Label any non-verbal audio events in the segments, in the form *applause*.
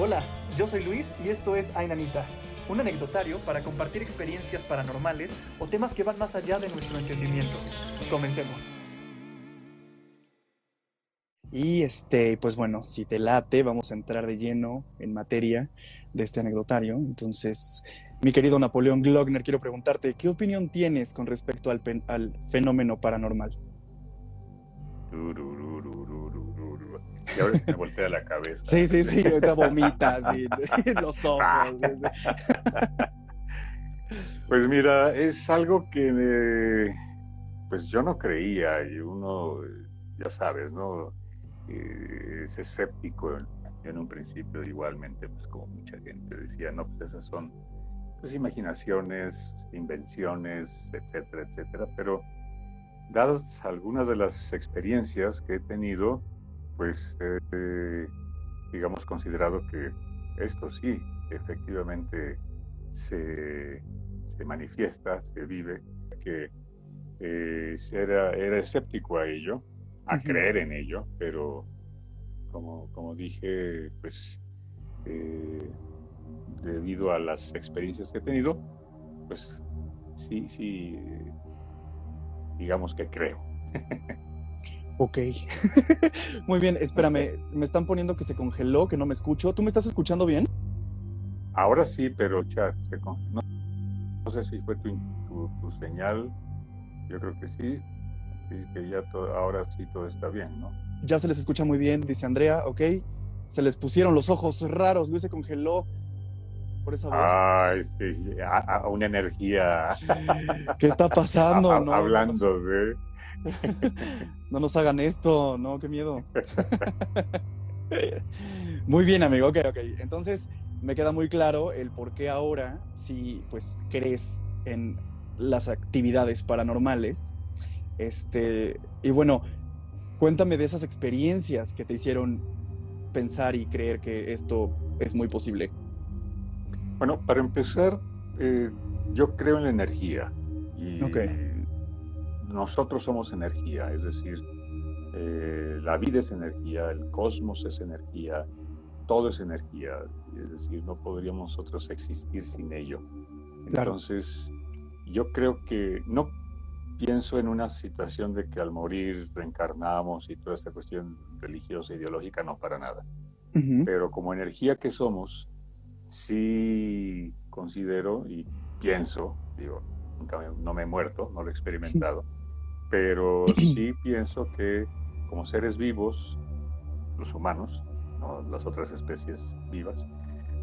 Hola, yo soy Luis y esto es Ainanita, un anecdotario para compartir experiencias paranormales o temas que van más allá de nuestro entendimiento. Comencemos. Y este, pues bueno, si te late, vamos a entrar de lleno en materia de este anecdotario. Entonces, mi querido Napoleón Glockner, quiero preguntarte, ¿qué opinión tienes con respecto al, al fenómeno paranormal? Y ahora se me voltea la cabeza. Sí, sí, sí, *laughs* ahorita vomitas *laughs* y los ojos. Pues mira, es algo que pues yo no creía y uno, ya sabes, ¿no? Eh, es escéptico en, un principio igualmente, pues como mucha gente decía, no, pues esas son pues imaginaciones, invenciones, etcétera, etcétera, pero dadas algunas de las experiencias que he tenido, pues eh, digamos considerado que esto sí, efectivamente se, manifiesta, se vive, que eh, era, era escéptico a ello, a creer en ello, pero como, como dije, pues eh, debido a las experiencias que he tenido, pues sí, sí, digamos que creo. *laughs* Ok. *laughs* Muy bien, espérame, me están poniendo que se congeló, que no me escucho. ¿Tú me estás escuchando bien? Ahora sí, pero se congeló. No, sé si fue tu, tu, señal, yo creo que sí, que ya ahora sí todo está bien, ¿no? Ya se les escucha muy bien, dice Andrea, ok. Se les pusieron los ojos raros, Luis se congeló por esa voz. Ah, este, a, una energía. ¿Qué está *laughs* pasando? Hablando de *laughs* no nos hagan esto, no, qué miedo. *laughs* muy bien, amigo, ok, ok. Entonces, me queda muy claro el por qué ahora, si pues crees en las actividades paranormales, este, y bueno, cuéntame de esas experiencias que te hicieron pensar y creer que esto es muy posible. Bueno, para empezar, eh, yo creo en la energía. Y nosotros somos energía, es decir, eh, la vida es energía, el cosmos es energía, todo es energía, es decir, no podríamos nosotros existir sin ello. Entonces, yo creo que no pienso en una situación de que al morir reencarnamos y toda esta cuestión religiosa, ideológica, no para nada. Pero como energía que somos, sí considero y pienso, digo, no me he muerto, no lo he experimentado, pero *clears throat* sí pienso que como seres vivos, los humanos, no las otras especies vivas,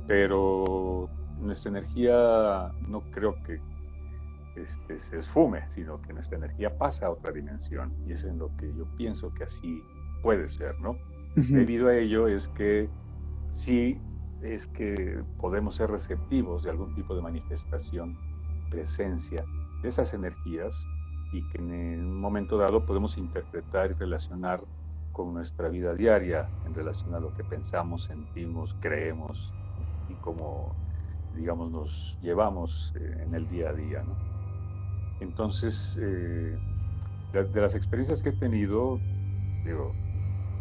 pero nuestra energía no creo que este, se esfume, sino que nuestra energía pasa a otra dimensión y es en lo que yo pienso que así puede ser, ¿no? Debido a ello es que sí es que podemos ser receptivos de algún tipo de manifestación, presencia de esas energías y que en un momento dado podemos interpretar y relacionar con nuestra vida diaria en relación a lo que pensamos, sentimos, creemos y cómo, digamos, nos llevamos eh, en el día a día. ¿no? Entonces, eh, de, las experiencias que he tenido, digo,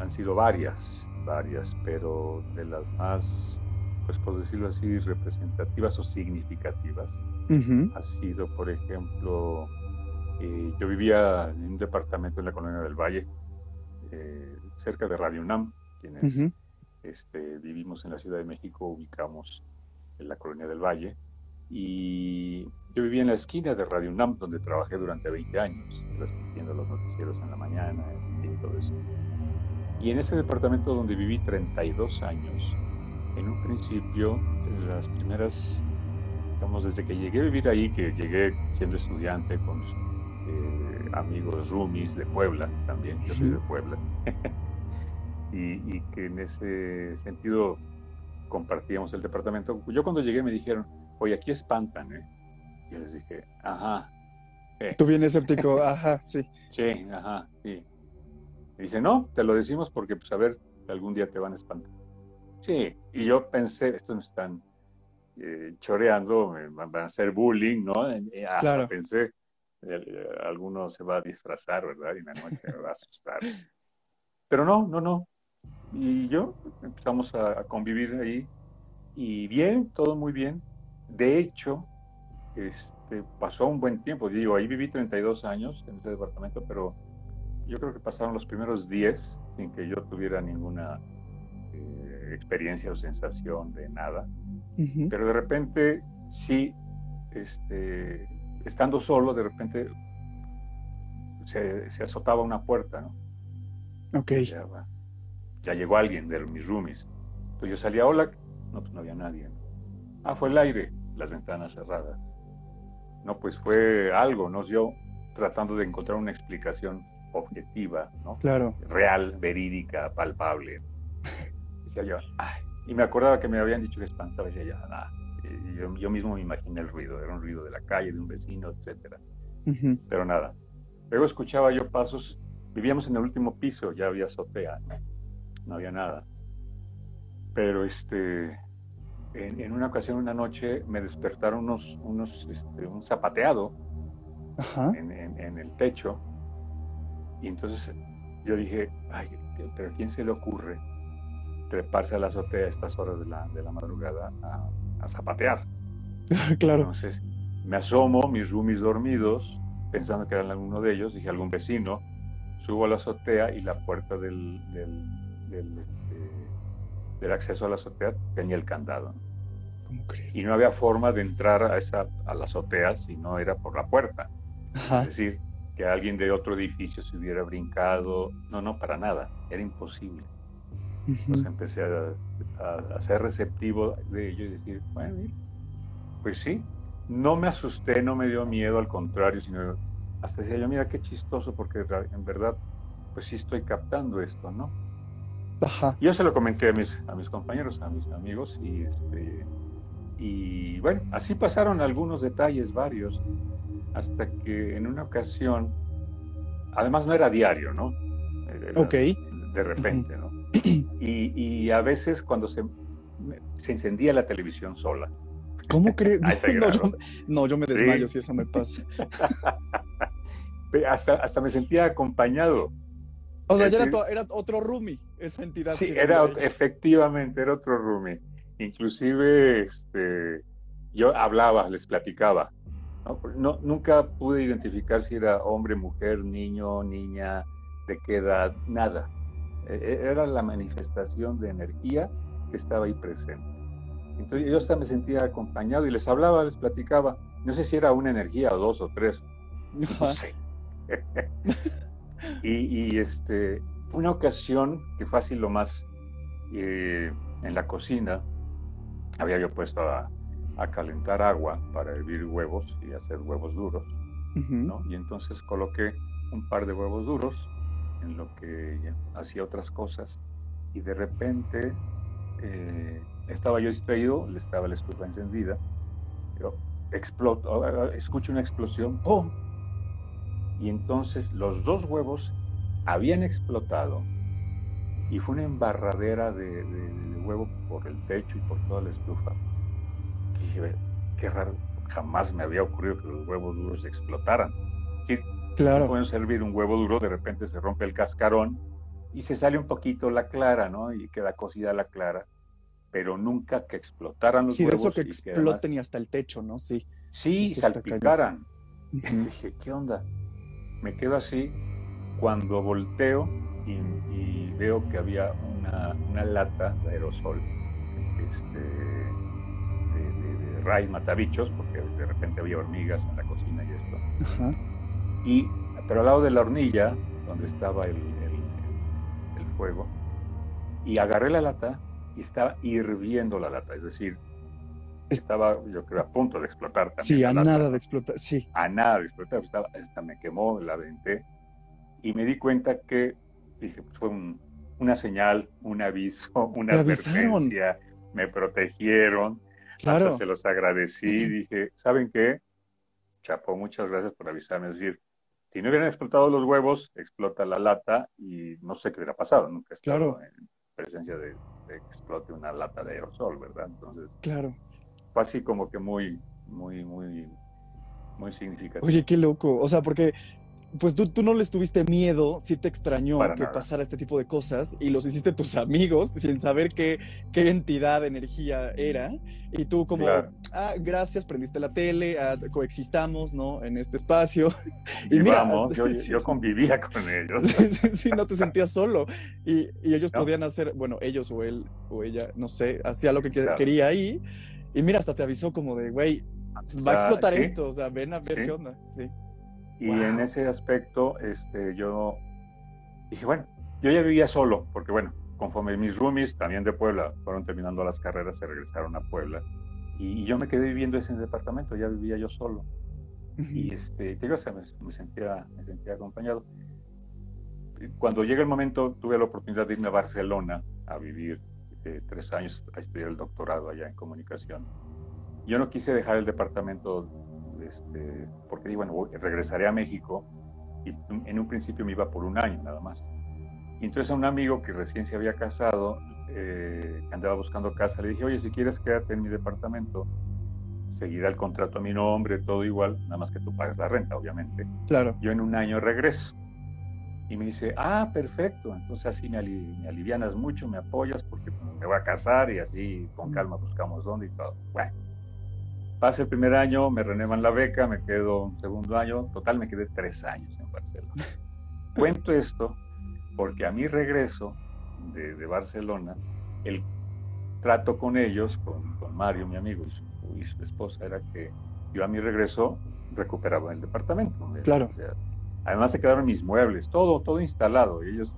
han sido varias, varias, pero de las más, pues por decirlo así, representativas o significativas, ha sido, por ejemplo, eh, yo vivía en un departamento en la colonia del Valle, eh, cerca de Radio UNAM, quienes este, vivimos en la Ciudad de México, ubicamos en la colonia del Valle. Y yo vivía en la esquina de Radio UNAM, donde trabajé durante 20 años, transmitiendo los noticieros en la mañana y todo eso. Y en ese departamento donde viví 32 años, en un principio, las primeras, digamos, desde que llegué a vivir ahí, que llegué siendo estudiante con eh, amigos roomies de Puebla también, yo soy de Puebla, *laughs* y, que en ese sentido compartíamos el departamento. Yo cuando llegué me dijeron, oye, aquí espantan, ¿eh? Y yo les dije, ajá. Eh". Tú vienes escéptico, *laughs* ajá, sí. Sí, ajá, sí. Y dice, no, te lo decimos porque, pues, a ver, algún día te van a espantar. Sí, y yo pensé, estos me están eh, choreando, me van a hacer bullying, ¿no? claro. pensé, eh, alguno se va a disfrazar, ¿verdad? Y en la noche va a asustar. Pero no, no, no. Y yo empezamos a, convivir ahí y bien, todo muy bien. De hecho, este, pasó un buen tiempo. Digo, ahí viví 32 años en ese departamento, pero yo creo que pasaron los primeros 10 sin que yo tuviera ninguna eh, experiencia o sensación de nada. Pero de repente, sí, este, estando solo, de repente se, azotaba una puerta, ¿no? Ok. Ya, llegó alguien de mis roomies. Entonces yo salía, hola, no, pues no había nadie. Ah, fue el aire, las ventanas cerradas. No, pues fue algo, ¿no? Yo tratando de encontrar una explicación objetiva, ¿no? Claro. Real, verídica, palpable. Decía yo, ay, y me acordaba que me habían dicho que espantaba, decía yo, nada. Yo, yo, mismo me imaginé el ruido, era un ruido de la calle, de un vecino, etcétera. Pero nada. Luego escuchaba yo pasos, vivíamos en el último piso, ya había azotea, ¿no? no había nada. Pero este, en, una ocasión, una noche, me despertaron unos, unos este, un zapateado En, en, el techo. Y entonces yo dije, ay, pero ¿a quién se le ocurre treparse a la azotea a estas horas de la, de la madrugada a, zapatear? *laughs* claro. Entonces me asomo, mis roomies dormidos, pensando que era uno de ellos, dije algún vecino, subo a la azotea y la puerta del, del, del, este, acceso a la azotea tenía el candado. ¿Cómo crees? Y no había forma de entrar a, esa, a la azotea si no era por la puerta. Es decir, que alguien de otro edificio se hubiera brincado. No, no, para nada. Era imposible. Entonces empecé a, a, ser receptivo de ello y decir, bueno, pues sí, no me asusté, no me dio miedo, al contrario, sino hasta decía yo, mira qué chistoso, porque en verdad, pues sí estoy captando esto, ¿no? Ajá. yo se lo comenté a mis, a mis compañeros, a mis amigos, y, este, y bueno, así pasaron algunos detalles, varios, hasta que en una ocasión, además no era diario, ¿no? ok. De repente, ¿no? Y, y, a veces cuando se, se encendía la televisión sola, ¿Cómo *laughs* crees? No, yo, me desmayo si eso me pasa. *laughs* hasta, hasta me sentía acompañado. O sea, ya era, otro roomie, esa entidad. Sí, era, efectivamente, era otro roomie. Inclusive, este, yo hablaba, les platicaba. ¿no? nunca pude identificar si era hombre, mujer, niño, niña, de qué edad, nada. E, e, era la manifestación de energía que estaba ahí presente. Entonces yo hasta me sentía acompañado y les hablaba, les platicaba. No sé si era una energía o dos o tres. No sé. *laughs* y, este, una ocasión que fue así lo más eh, en la cocina, había yo puesto a, calentar agua para hervir huevos y hacer huevos duros. Y entonces coloqué un par de huevos duros en lo que hacía otras cosas y de repente eh, estaba yo distraído, estaba la estufa encendida, pero exploto, escucho una explosión, ¡pum! Y entonces los dos huevos habían explotado y fue una embarradera de, huevo por el techo y por toda la estufa. Y dije, qué raro, jamás me había ocurrido que los huevos duros explotaran. Claro. pueden servir un huevo duro, de repente se rompe el cascarón y se sale un poquito la clara, ¿no? Y queda cocida la clara pero nunca que explotaran los sí, huevos. Sí, de eso que exploten y hasta el techo, ¿no? Sí. Sí, salpicaran. dije, ¿qué onda? Me quedo así cuando volteo y, veo que había una, lata de aerosol este, de, de, ray matabichos, porque de repente había hormigas en la cocina y esto. Ajá. Y, pero al lado de la hornilla, donde estaba el, el, el fuego, y agarré la lata y estaba hirviendo la lata, es decir, estaba yo creo a punto de explotar. sí, a nada de explotar, sí. A nada de explotar, estaba, hasta me quemó, la venté y me di cuenta que, dije, pues fue una señal, un aviso, *laughs* una advertencia, me protegieron, claro. se los agradecí, dije, ¿saben qué? Chapo, muchas gracias por avisarme, es decir, si no hubieran explotado los huevos, explota la lata y no sé qué hubiera pasado, nunca he estado en presencia de, que explote una lata de aerosol, ¿verdad? Entonces, claro. Fue así como que muy, muy, muy, muy significativo. Oye, qué loco. O sea, porque pues tú, tú no les tuviste miedo, sí te extrañó que pasara este tipo de cosas y los hiciste tus *laughs* amigos sin saber qué, qué entidad de energía era. Y tú como, ah, gracias, prendiste la tele, ah, coexistamos, ¿no? En este espacio. *laughs* Y, mira, yo, *laughs* convivía con ellos. sí, sí, no te sentías solo. Y, y ellos podían hacer, bueno, ellos o él o ella, no sé, hacía lo que quería ahí. Y mira, hasta te avisó como de, güey, va a explotar esto, o sea, ven a ver qué onda. Sí. Y en ese aspecto, este, yo dije, bueno, yo ya vivía solo, porque bueno, conforme mis roomies, también de Puebla, fueron terminando las carreras, se regresaron a Puebla. Y, yo me quedé viviendo ese departamento, ya vivía yo solo. Y este, digo, me, sentía, me sentía acompañado. Cuando llega el momento, tuve la oportunidad de irme a Barcelona a vivir eh, tres años, a estudiar el doctorado allá en comunicación. Yo no quise dejar el departamento este, porque digo, bueno, regresaré a México y en un principio me iba por un año nada más. Y entonces a un amigo que recién se había casado, eh, que andaba buscando casa, le dije, oye, si quieres quédate en mi departamento, seguirá el contrato a mi nombre, todo igual, nada más que tú pagas la renta, obviamente. Claro. Yo en un año regreso. Y me dice, ah, perfecto, entonces así me, me alivianas mucho, me apoyas porque me voy a casar y así con calma buscamos dónde y todo. Bueno, Pasa el primer año, me renuevan la beca, me quedo un segundo año, total me quedé tres años en Barcelona. *laughs* Cuento esto porque a mi regreso de, Barcelona, el trato con ellos, con, Mario, mi amigo, y su, esposa, era que yo a mi regreso recuperaba el departamento. Claro. además se quedaron mis muebles, todo, todo instalado, y ellos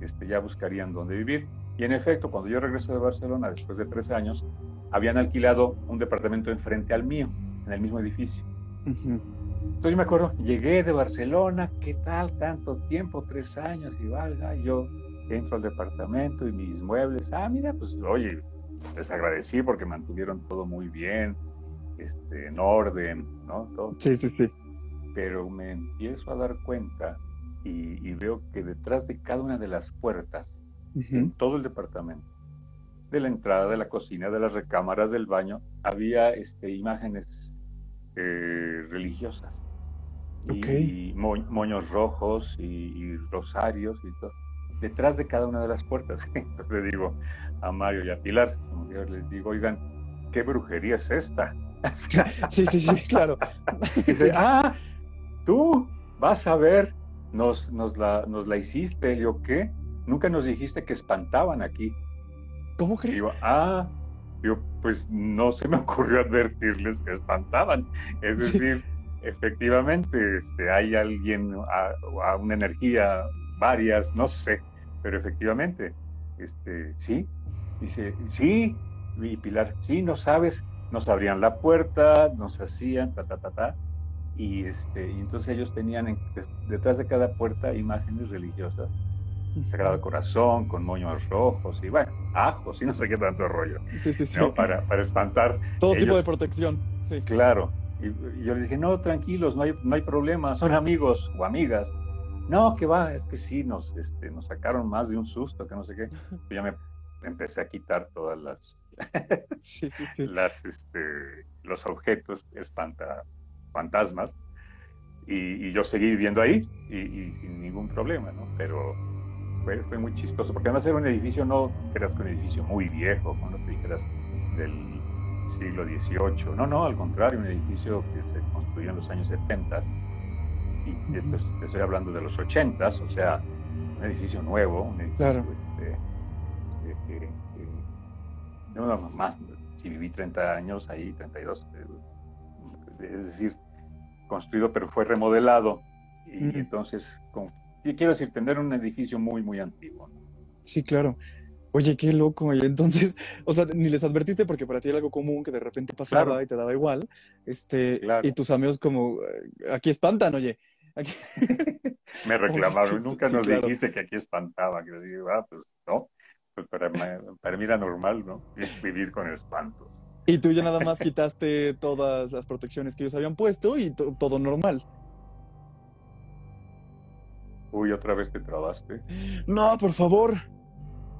este, ya buscarían dónde vivir. Y en efecto, cuando yo regreso de Barcelona, después de tres años, habían alquilado un departamento enfrente al mío, en el mismo edificio. Entonces yo me acuerdo, llegué de Barcelona, ¿qué tal? Tanto tiempo, tres años, y valga, yo entro al departamento y mis muebles, ah, mira, pues oye, les agradecí porque mantuvieron todo muy bien, este, en orden, ¿no? Todo. Sí, sí, sí. Pero me empiezo a dar cuenta y, veo que detrás de cada una de las puertas, en todo el departamento, de la entrada de la cocina, de las recámaras del baño, había este, imágenes eh, religiosas. Y, moños rojos y, rosarios y todo. Detrás de cada una de las puertas. *laughs* Entonces le digo a Mario y a Pilar, yo les digo, oigan, ¿qué brujería es esta? *laughs* sí, sí, sí, *laughs* claro. dice, ah, tú vas a ver, nos, nos, la, nos la hiciste. Yo, ¿qué? Nunca nos dijiste que espantaban aquí. ¿Cómo crees? Digo, ah, yo pues no se me ocurrió advertirles que espantaban. Es decir, efectivamente, este, hay alguien, a, una energía, varias, no sé, pero efectivamente, este, sí, dice, sí, y Pilar, sí, no sabes, nos abrían la puerta, nos hacían, ta, ta, ta, ta, y, este, y entonces ellos tenían detrás de cada puerta imágenes religiosas Sagrado Corazón, con moños rojos y bueno, ajos y no sé qué tanto rollo. Sí, sí, sí. Para, para espantar. Todo tipo de protección, sí. Claro. Y, yo les dije, no, tranquilos, no hay, no hay problema, son amigos o amigas. No, que va, es que sí, nos, este, nos sacaron más de un susto, que no sé qué. Yo *laughs* ya me empecé a quitar todas las, *laughs* sí, sí, sí. *laughs* las este, los objetos espanta, fantasmas y, yo seguí viviendo ahí y, y, sin ningún problema, ¿no? Pero fue, muy chistoso, porque además era un edificio, no creas que un edificio muy viejo, cuando te dijeras del siglo XVIII, no, no, al contrario, un edificio que se construyó en los años 70 y esto estoy hablando de los 80 o sea, un edificio nuevo, un edificio claro. este, no, más, si viví 30 años ahí, 32, eh, es decir, construido pero fue remodelado. Y entonces con quiero decir, tener un edificio muy, muy antiguo. Sí, claro. Oye, qué loco. Y entonces, o sea, ni les advertiste porque para ti era algo común que de repente pasaba y te daba igual. Este, y tus amigos como, eh, aquí espantan, oye. *laughs* Me reclamaron, *laughs* nunca nos dijiste que aquí espantaba. Que digo, ah, pues no, pues para, para mí era normal, ¿no? *laughs* Vivir con espantos. Y tú ya nada más quitaste todas las protecciones que ellos habían puesto y todo normal. Uy, otra vez te trabaste. No, por favor.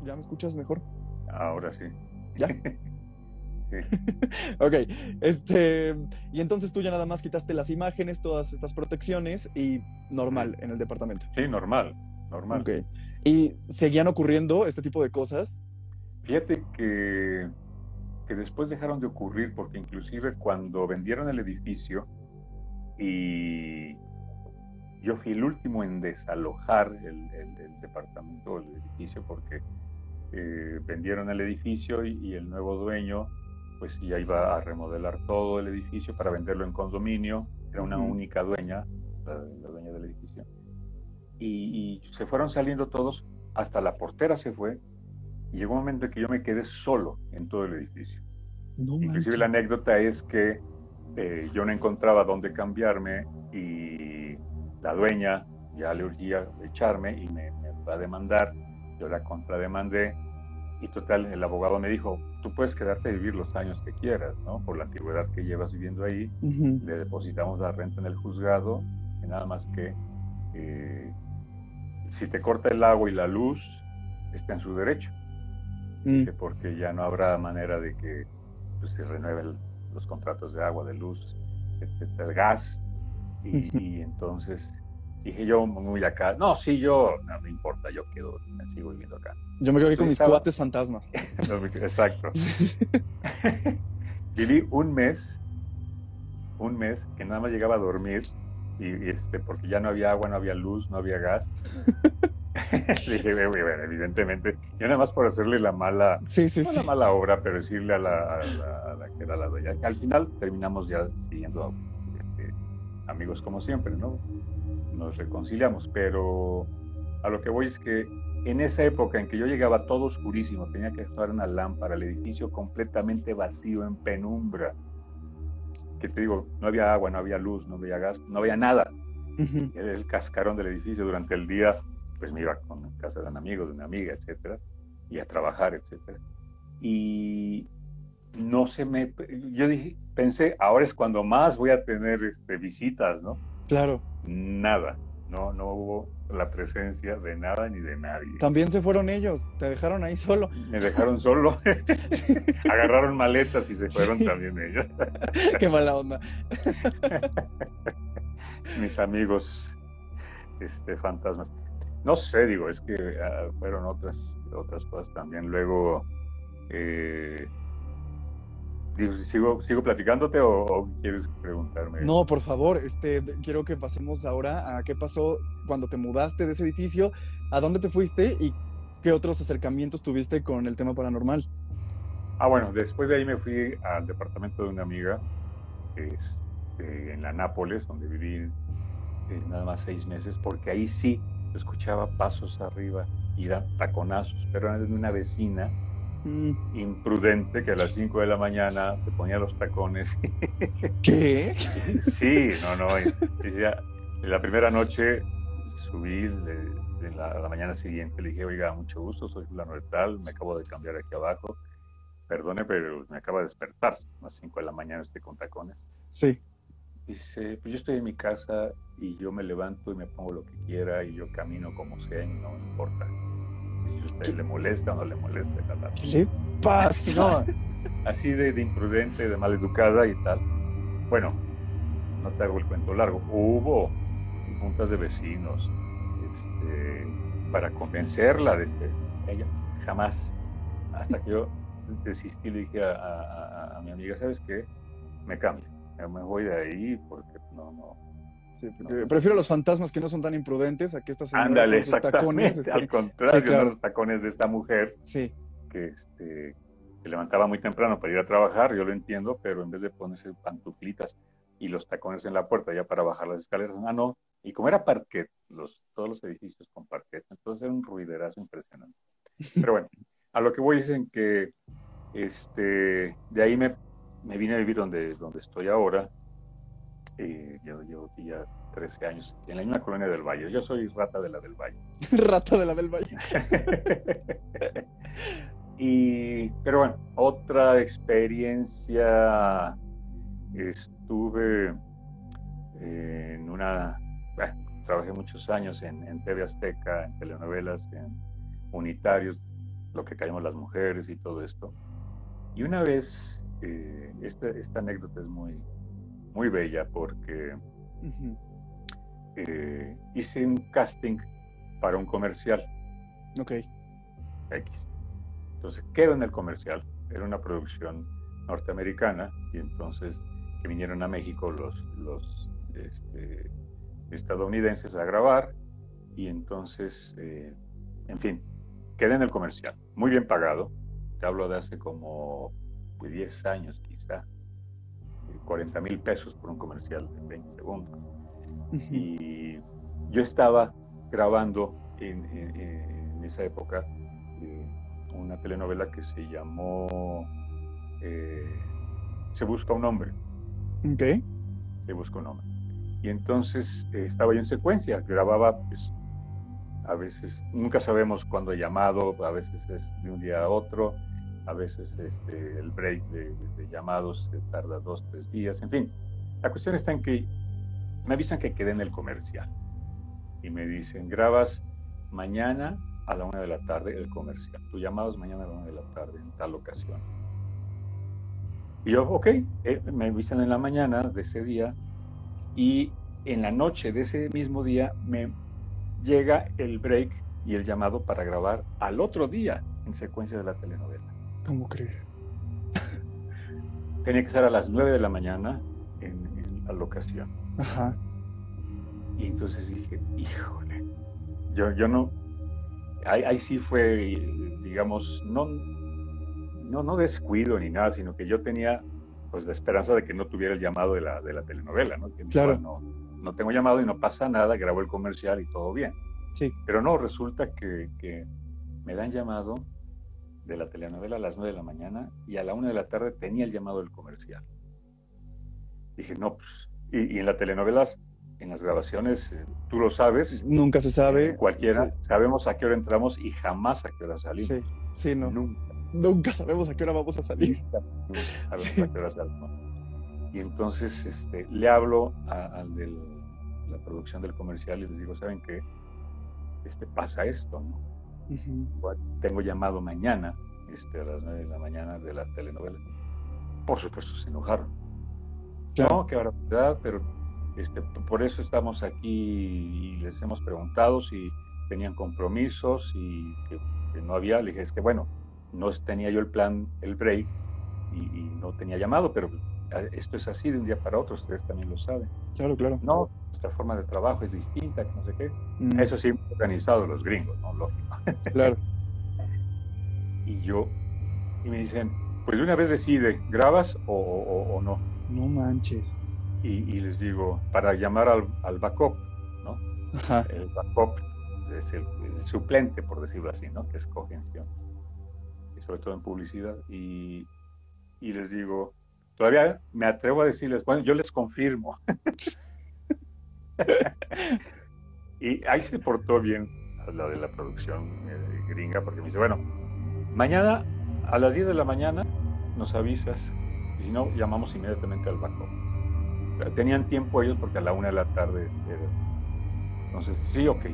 ¿Ya me escuchas mejor? Ahora sí. ¿Ya? *laughs* *laughs* ok, este, y entonces tú ya nada más quitaste las imágenes, todas estas protecciones y normal en el departamento. Sí, normal, normal. Ok, ¿y seguían ocurriendo este tipo de cosas? Fíjate que, que después dejaron de ocurrir porque inclusive cuando vendieron el edificio y yo fui el último en desalojar el, el, departamento, el edificio, porque eh, vendieron el edificio y, el nuevo dueño pues ya iba a remodelar todo el edificio para venderlo en condominio. Era una única dueña, la, dueña del edificio. Y, y, se fueron saliendo todos, hasta la portera se fue, y llegó un momento en que yo me quedé solo en todo el edificio. Inclusive la anécdota es que eh, yo no encontraba dónde cambiarme y la dueña ya le urgía echarme y me, va a demandar. Yo la contrademandé y total, el abogado me dijo, tú puedes quedarte a vivir los años que quieras, ¿no? Por la antigüedad que llevas viviendo ahí, le depositamos la renta en el juzgado, y nada más que eh, si te corta el agua y la luz, está en su derecho. Mm. Porque ya no habrá manera de que pues, se renueven los contratos de agua, de luz, etcétera, gas. Y, entonces dije yo muy acá, no, sí, yo, no me importa, yo quedo, sigo viviendo acá. Yo me quedo aquí con mis cuates fantasmas. *laughs* Exacto. *laughs* Viví un mes, un mes que nada más llegaba a dormir y, este, porque ya no había agua, no había luz, no había gas. *laughs* dije, bueno, evidentemente, yo nada más por hacerle la mala, sí, sí, la mala obra, pero decirle a la, que era la dueña. Al final terminamos ya siguiendo este, amigos como siempre, ¿no? Nos reconciliamos, pero a lo que voy es que en esa época en que yo llegaba todo oscurísimo, tenía que usar una lámpara, el edificio completamente vacío, en penumbra, que te digo, no había agua, no había luz, no había gas, no había nada. Era el cascarón del edificio durante el día pues me iba con casa de un amigo, de una amiga, etcétera, y a trabajar, etcétera. Y no se me, yo dije, pensé, ahora es cuando más voy a tener este, visitas, ¿no? Claro. Nada, no, no hubo la presencia de nada ni de nadie. También se fueron ellos, te dejaron ahí solo. Me dejaron solo, *laughs* *laughs* agarraron maletas y se fueron también ellos. *laughs* Qué mala onda. Mis amigos este, fantasmas. No sé, digo, es que ah, fueron otras, otras cosas también. Luego, eh, ¿sigo, ¿sigo platicándote o, quieres preguntarme? No, por favor, este, quiero que pasemos ahora a qué pasó cuando te mudaste de ese edificio, a dónde te fuiste y qué otros acercamientos tuviste con el tema paranormal. Ah, bueno, después de ahí me fui al departamento de una amiga este, en la Nápoles, donde viví eh, nada más seis meses, porque ahí sí escuchaba pasos arriba y da taconazos, pero era de una vecina. Imprudente que a las 5 de la mañana se ponía los tacones. *laughs* ¿Qué? Sí, no, no. Decía, la primera noche subí de, la, mañana siguiente, le dije, oiga, mucho gusto, soy fulano de tal, me acabo de cambiar aquí abajo. Perdone, pero me acaba de despertar. A las 5 de la mañana estoy con tacones. Sí. Dice, pues yo estoy en mi casa y yo me levanto y me pongo lo que quiera y yo camino como sea y no importa. Si a usted le molesta o no le molesta. ¿Qué le pasa? así de, imprudente, de maleducada y tal. Bueno, no te hago el cuento largo. Hubo juntas de vecinos este, para convencerla de este, ella jamás. Hasta que yo desistí, le dije a mi amiga, ¿sabes qué? Me cambio me voy de ahí porque no, no. Prefiero los fantasmas que no son tan imprudentes a que estas Ándale, tacones. Este, al contrario, los tacones de esta mujer. Sí. Que este, se levantaba muy temprano para ir a trabajar, yo lo entiendo, pero en vez de ponerse pantuflitas y los tacones en la puerta ya para bajar las escaleras, ah, no. Y como era parquet, los, todos los edificios con parquet, entonces era un ruiderazo impresionante. Pero bueno, a lo que voy es en que este, de ahí me me vine a vivir donde, donde estoy ahora. Eh, yo llevo aquí ya 13 años en la misma colonia del Valle. Yo soy rata de la del Valle. *laughs* rata de la del Valle. *laughs* y, pero bueno, otra experiencia. Estuve en una. trabajé muchos años en, en TV Azteca, en telenovelas, en unitarios, lo que caemos las mujeres y todo esto. Y una vez, eh, esta, esta, anécdota es muy, muy bella porque eh, hice un casting para un comercial. Ok. X. Entonces quedo en el comercial, era una producción norteamericana y entonces que vinieron a México los, los este, estadounidenses a grabar y entonces, eh, en fin, quedé en el comercial, muy bien pagado, te hablo de hace como 10 años quizá, 40 mil pesos por un comercial de 20 segundos. Y yo estaba grabando en, esa época eh, una telenovela que se llamó eh, Se busca un hombre. Ok. Se busca un hombre. Y entonces eh, estaba yo en secuencia, grababa, pues, a veces, nunca sabemos cuándo he llamado, a veces es de un día a otro, a veces este, el break de, llamados tarda dos, tres días, en fin. La cuestión está en que me avisan que quedé en el comercial y me dicen, grabas mañana a la una de la tarde el comercial. Tu llamado es mañana a la una de la tarde en tal ocasión. Y yo, ok, eh, me avisan en la mañana de ese día y en la noche de ese mismo día me llega el break y el llamado para grabar al otro día en secuencia de la telenovela. ¿Cómo crees? *laughs* Tenía que ser a las 9 de la mañana en, la locación. Ajá. Y entonces dije, híjole, yo, yo no, ahí, sí fue, digamos, no, no, no descuido ni nada, sino que yo tenía pues la esperanza de que no tuviera el llamado de la, de la telenovela, ¿no? claro. No, no tengo llamado y no pasa nada, grabo el comercial y todo bien. Sí. Pero no, resulta que, que me dan llamado de la telenovela a las 9 de la mañana y a la 1 de la tarde tenía el llamado del comercial. Dije, no, pues, y, en las telenovelas, en las grabaciones, eh, tú lo sabes. Nunca se sabe. Eh, cualquiera, sabemos a qué hora entramos y jamás a qué hora salimos. Sí, sí, no. Nunca. Nunca sabemos a qué hora vamos a salir. Y entonces este, le hablo al de la producción del comercial y les digo, ¿saben qué? Este, pasa esto, ¿no? Tengo llamado mañana, este, a las 9 de la mañana de la telenovela. Por supuesto, se enojaron. No, qué verdad, pero este, por eso estamos aquí y les hemos preguntado si tenían compromisos y que, no había. Le dije, es que bueno, no tenía yo el plan, el break, y, no tenía llamado, pero esto es así de un día para otro, ustedes también lo saben. Claro, claro. No, nuestra forma de trabajo es distinta, no sé qué. Mm. Eso sí, organizado los gringos, ¿no? Lógico. *laughs* Claro. y yo, y me dicen, pues de una vez decide, ¿grabas o, no? No manches. Y, les digo, para llamar al, al backup, ¿no? Ajá. El backup es el, suplente, por decirlo así, ¿no? Que es cogención. Y sobre todo en publicidad. Y, y les digo, todavía me atrevo a decirles, bueno, yo les confirmo. *laughs* y ahí se portó bien la de la producción eh, gringa, porque me dice, bueno, mañana a las 10 de la mañana nos avisas, y si no, llamamos inmediatamente al banco. Tenían tiempo ellos porque a la una de la tarde Entonces, sí, ok.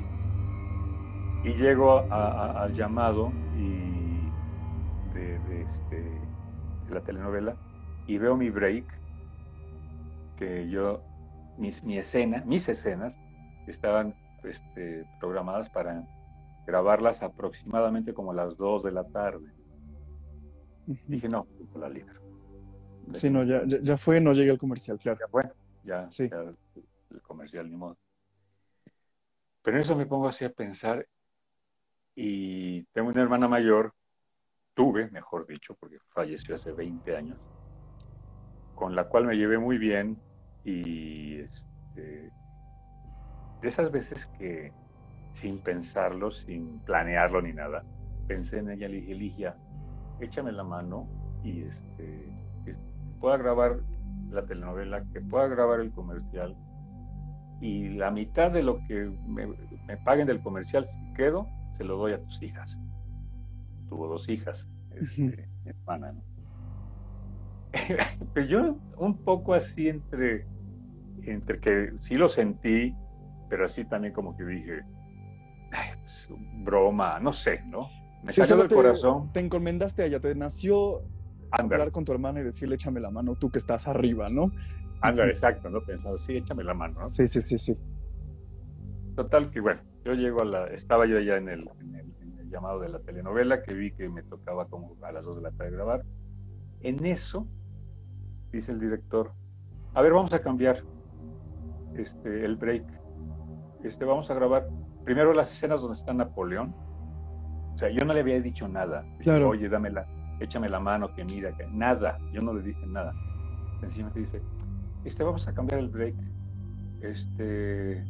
Y llego al llamado y de, este, de la telenovela y veo mi break, que yo, mis, mi escena, mis escenas estaban este, programadas para grabarlas aproximadamente como a las 2 de la tarde. Dije, no, la libro. Sí, no, ya, ya, fue, no llegué al comercial, claro. Ya fue, ya, sí. el comercial, ni modo. Pero en eso me pongo así a pensar y tengo una hermana mayor, tuve, mejor dicho, porque falleció hace 20 años, con la cual me llevé muy bien y este, de esas veces que sin pensarlo, sin planearlo ni nada, pensé en ella, le dije, Ligia, échame la mano y este, que pueda grabar la telenovela, que pueda grabar el comercial y la mitad de lo que me, paguen del comercial, si quedo, se lo doy a tus hijas. Tuvo dos hijas, este, hermana, ¿no? *laughs* Pero yo un poco así entre, entre que sí lo sentí, pero así también como que dije, pues, broma, no sé, ¿no? Me salió del corazón. Te encomendaste a ella, te nació hablar con tu hermana y decirle, échame la mano, tú que estás arriba, ¿no? Anda, exacto, ¿no? Pensando, sí, échame la mano, ¿no? Sí, sí, sí, sí. Total, que bueno, yo llego a la, estaba yo ya en el, en el, llamado de la telenovela, que vi que me tocaba como a las dos de la tarde grabar. En eso, dice el director, a ver, vamos a cambiar este, el break. Este, vamos a grabar primero las escenas donde está Napoleón. O sea, yo no le había dicho nada. Claro. Oye, dámela, échame la mano, que mira, que nada. Yo no le dije nada. Sencillamente dice, este, vamos a cambiar el break. Este,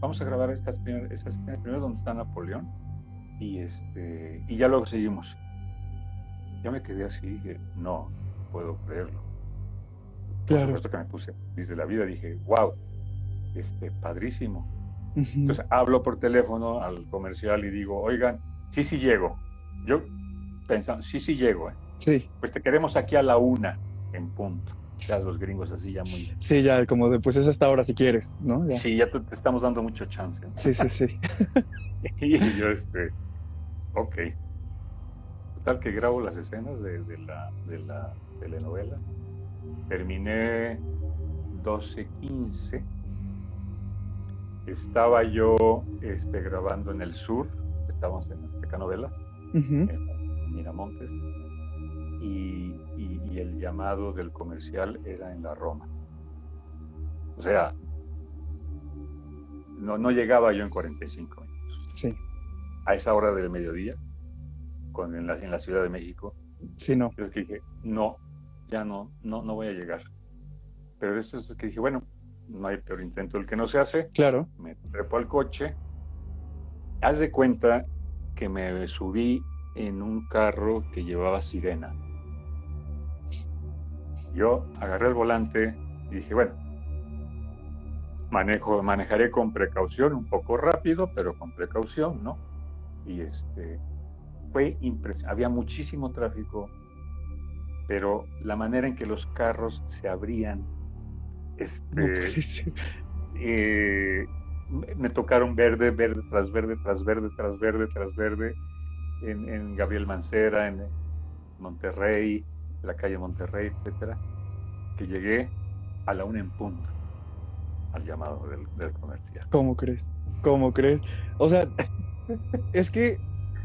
vamos a grabar estas primeras, estas escenas primero donde está Napoleón y este y ya luego seguimos. Ya me quedé así, dije, no puedo creerlo. Por Claro. supuesto que me puse desde la vida, dije, wow, este, padrísimo. Entonces hablo por teléfono al comercial y digo, oigan, sí, sí llego. Yo pensando, sí, sí llego. eh. Sí, Pues te queremos aquí a la una en punto. Ya los gringos así ya muy... sí, ya como de, pues es hasta ahora si quieres, ¿no? Ya. Sí, ya te, te estamos dando mucho chance. Sí, sí, sí. *laughs* Y yo, este, ok. Total que grabo las escenas de, de la, de la telenovela. Terminé 12.15. Estaba yo este, grabando en el sur, estábamos en Azteca Novelas, Ujú. en Miramontes, y, y- y el llamado del comercial era en la Roma. O sea, no, no llegaba yo en 45 minutos Sí, a esa hora del mediodía, con, en, la, en la Ciudad de México, sí, no. yo dije, no, ya no, no, no voy a llegar. Pero eso es que dije, bueno, no hay peor intento el que no se hace, Claro. me trepo al coche, haz de cuenta que me subí en un carro que llevaba sirena. Yo agarré el volante y dije, bueno, manejo, manejaré con precaución, un poco rápido, pero con precaución, ¿no? Y este fue impresionante. Había muchísimo tráfico, pero la manera en que los carros se abrían, este, eh, me- me tocaron verde, verde tras verde, tras verde, tras verde, tras verde, en, en Gabriel Mancera, en Monterrey, la calle Monterrey, etcétera, que llegué a la una en punto al llamado del, del comercial. ¿Cómo crees? ¿Cómo crees? O sea, es que,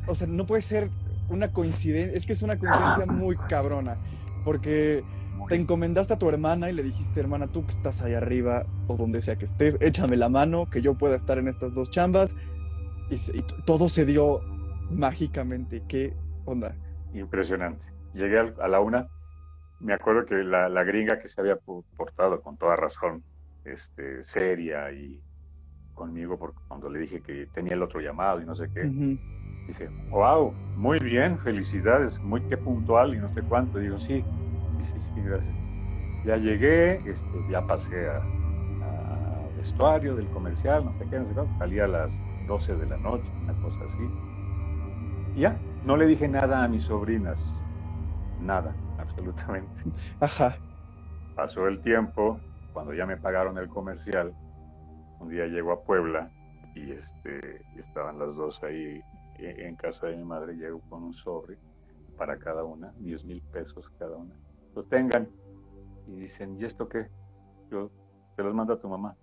o sea, no puede ser una coincidencia, es que es una coincidencia muy cabrona, porque te encomendaste a tu hermana y le dijiste, hermana, tú que estás ahí arriba o donde sea que estés, échame la mano, que yo pueda estar en estas dos chambas, y, se- y todo se dio mágicamente. ¿Qué onda? Impresionante. Llegué al- a la una, me acuerdo que la, la gringa que se había po- portado con toda razón, este, seria y conmigo, porque cuando le dije que tenía el otro llamado y no sé qué. Dice, wow, muy bien, felicidades, muy que puntual y no sé cuánto. Digo, sí, sí, sí, sí, gracias. Ya llegué, este, ya pasé a, a vestuario del comercial, no sé qué, no sé cuánto. Salí a las 12 de la noche, una cosa así. Y ya, no le dije nada a mis sobrinas, nada, absolutamente. Ajá. Pasó el tiempo, cuando ya me pagaron el comercial, un día llego a Puebla y este, estaban las dos ahí en casa de mi madre, llego con un sobre para cada una, 10 mil pesos cada una. Lo tengan. Y dicen, ¿y esto qué? Yo, te los manda tu mamá.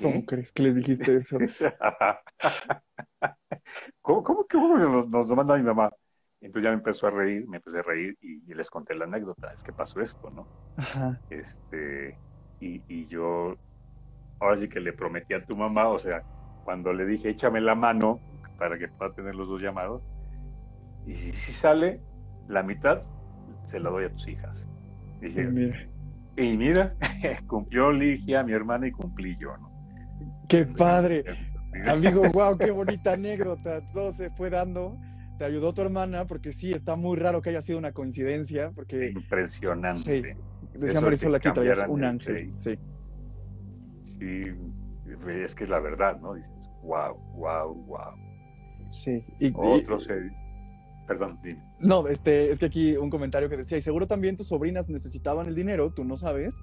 ¿Cómo ¿Qué? crees que les dijiste eso? *laughs* ¿Cómo, cómo que cómo que nos, nos lo manda mi mamá? Entonces ya me empezó a reír, me empecé a reír y, y les conté la anécdota. Es que pasó esto, ¿no? Ajá. este y, y yo ahora sí que le prometí a tu mamá, o sea, cuando le dije échame la mano para que pueda tener los dos llamados, y si, si sale la mitad, se la doy a tus hijas. Y mira, y mira, *laughs* cumplió Ligia, mi hermana, y cumplí yo, ¿no? qué padre. *laughs* Amigo, *laughs* wow, qué bonita anécdota. Todo se fue dando. Te ayudó tu hermana, porque sí, está muy raro que haya sido una coincidencia, porque Impresionante. Sí. decía Eso de Marisol que aquí traías un el ángel. Sí. Sí, es que es la verdad, ¿no? Dices, wow, wow, wow. Sí. Y, y- Otro se... Perdón, dime. no, este, es que aquí un comentario que decía, y seguro también tus sobrinas necesitaban el dinero, tú no sabes.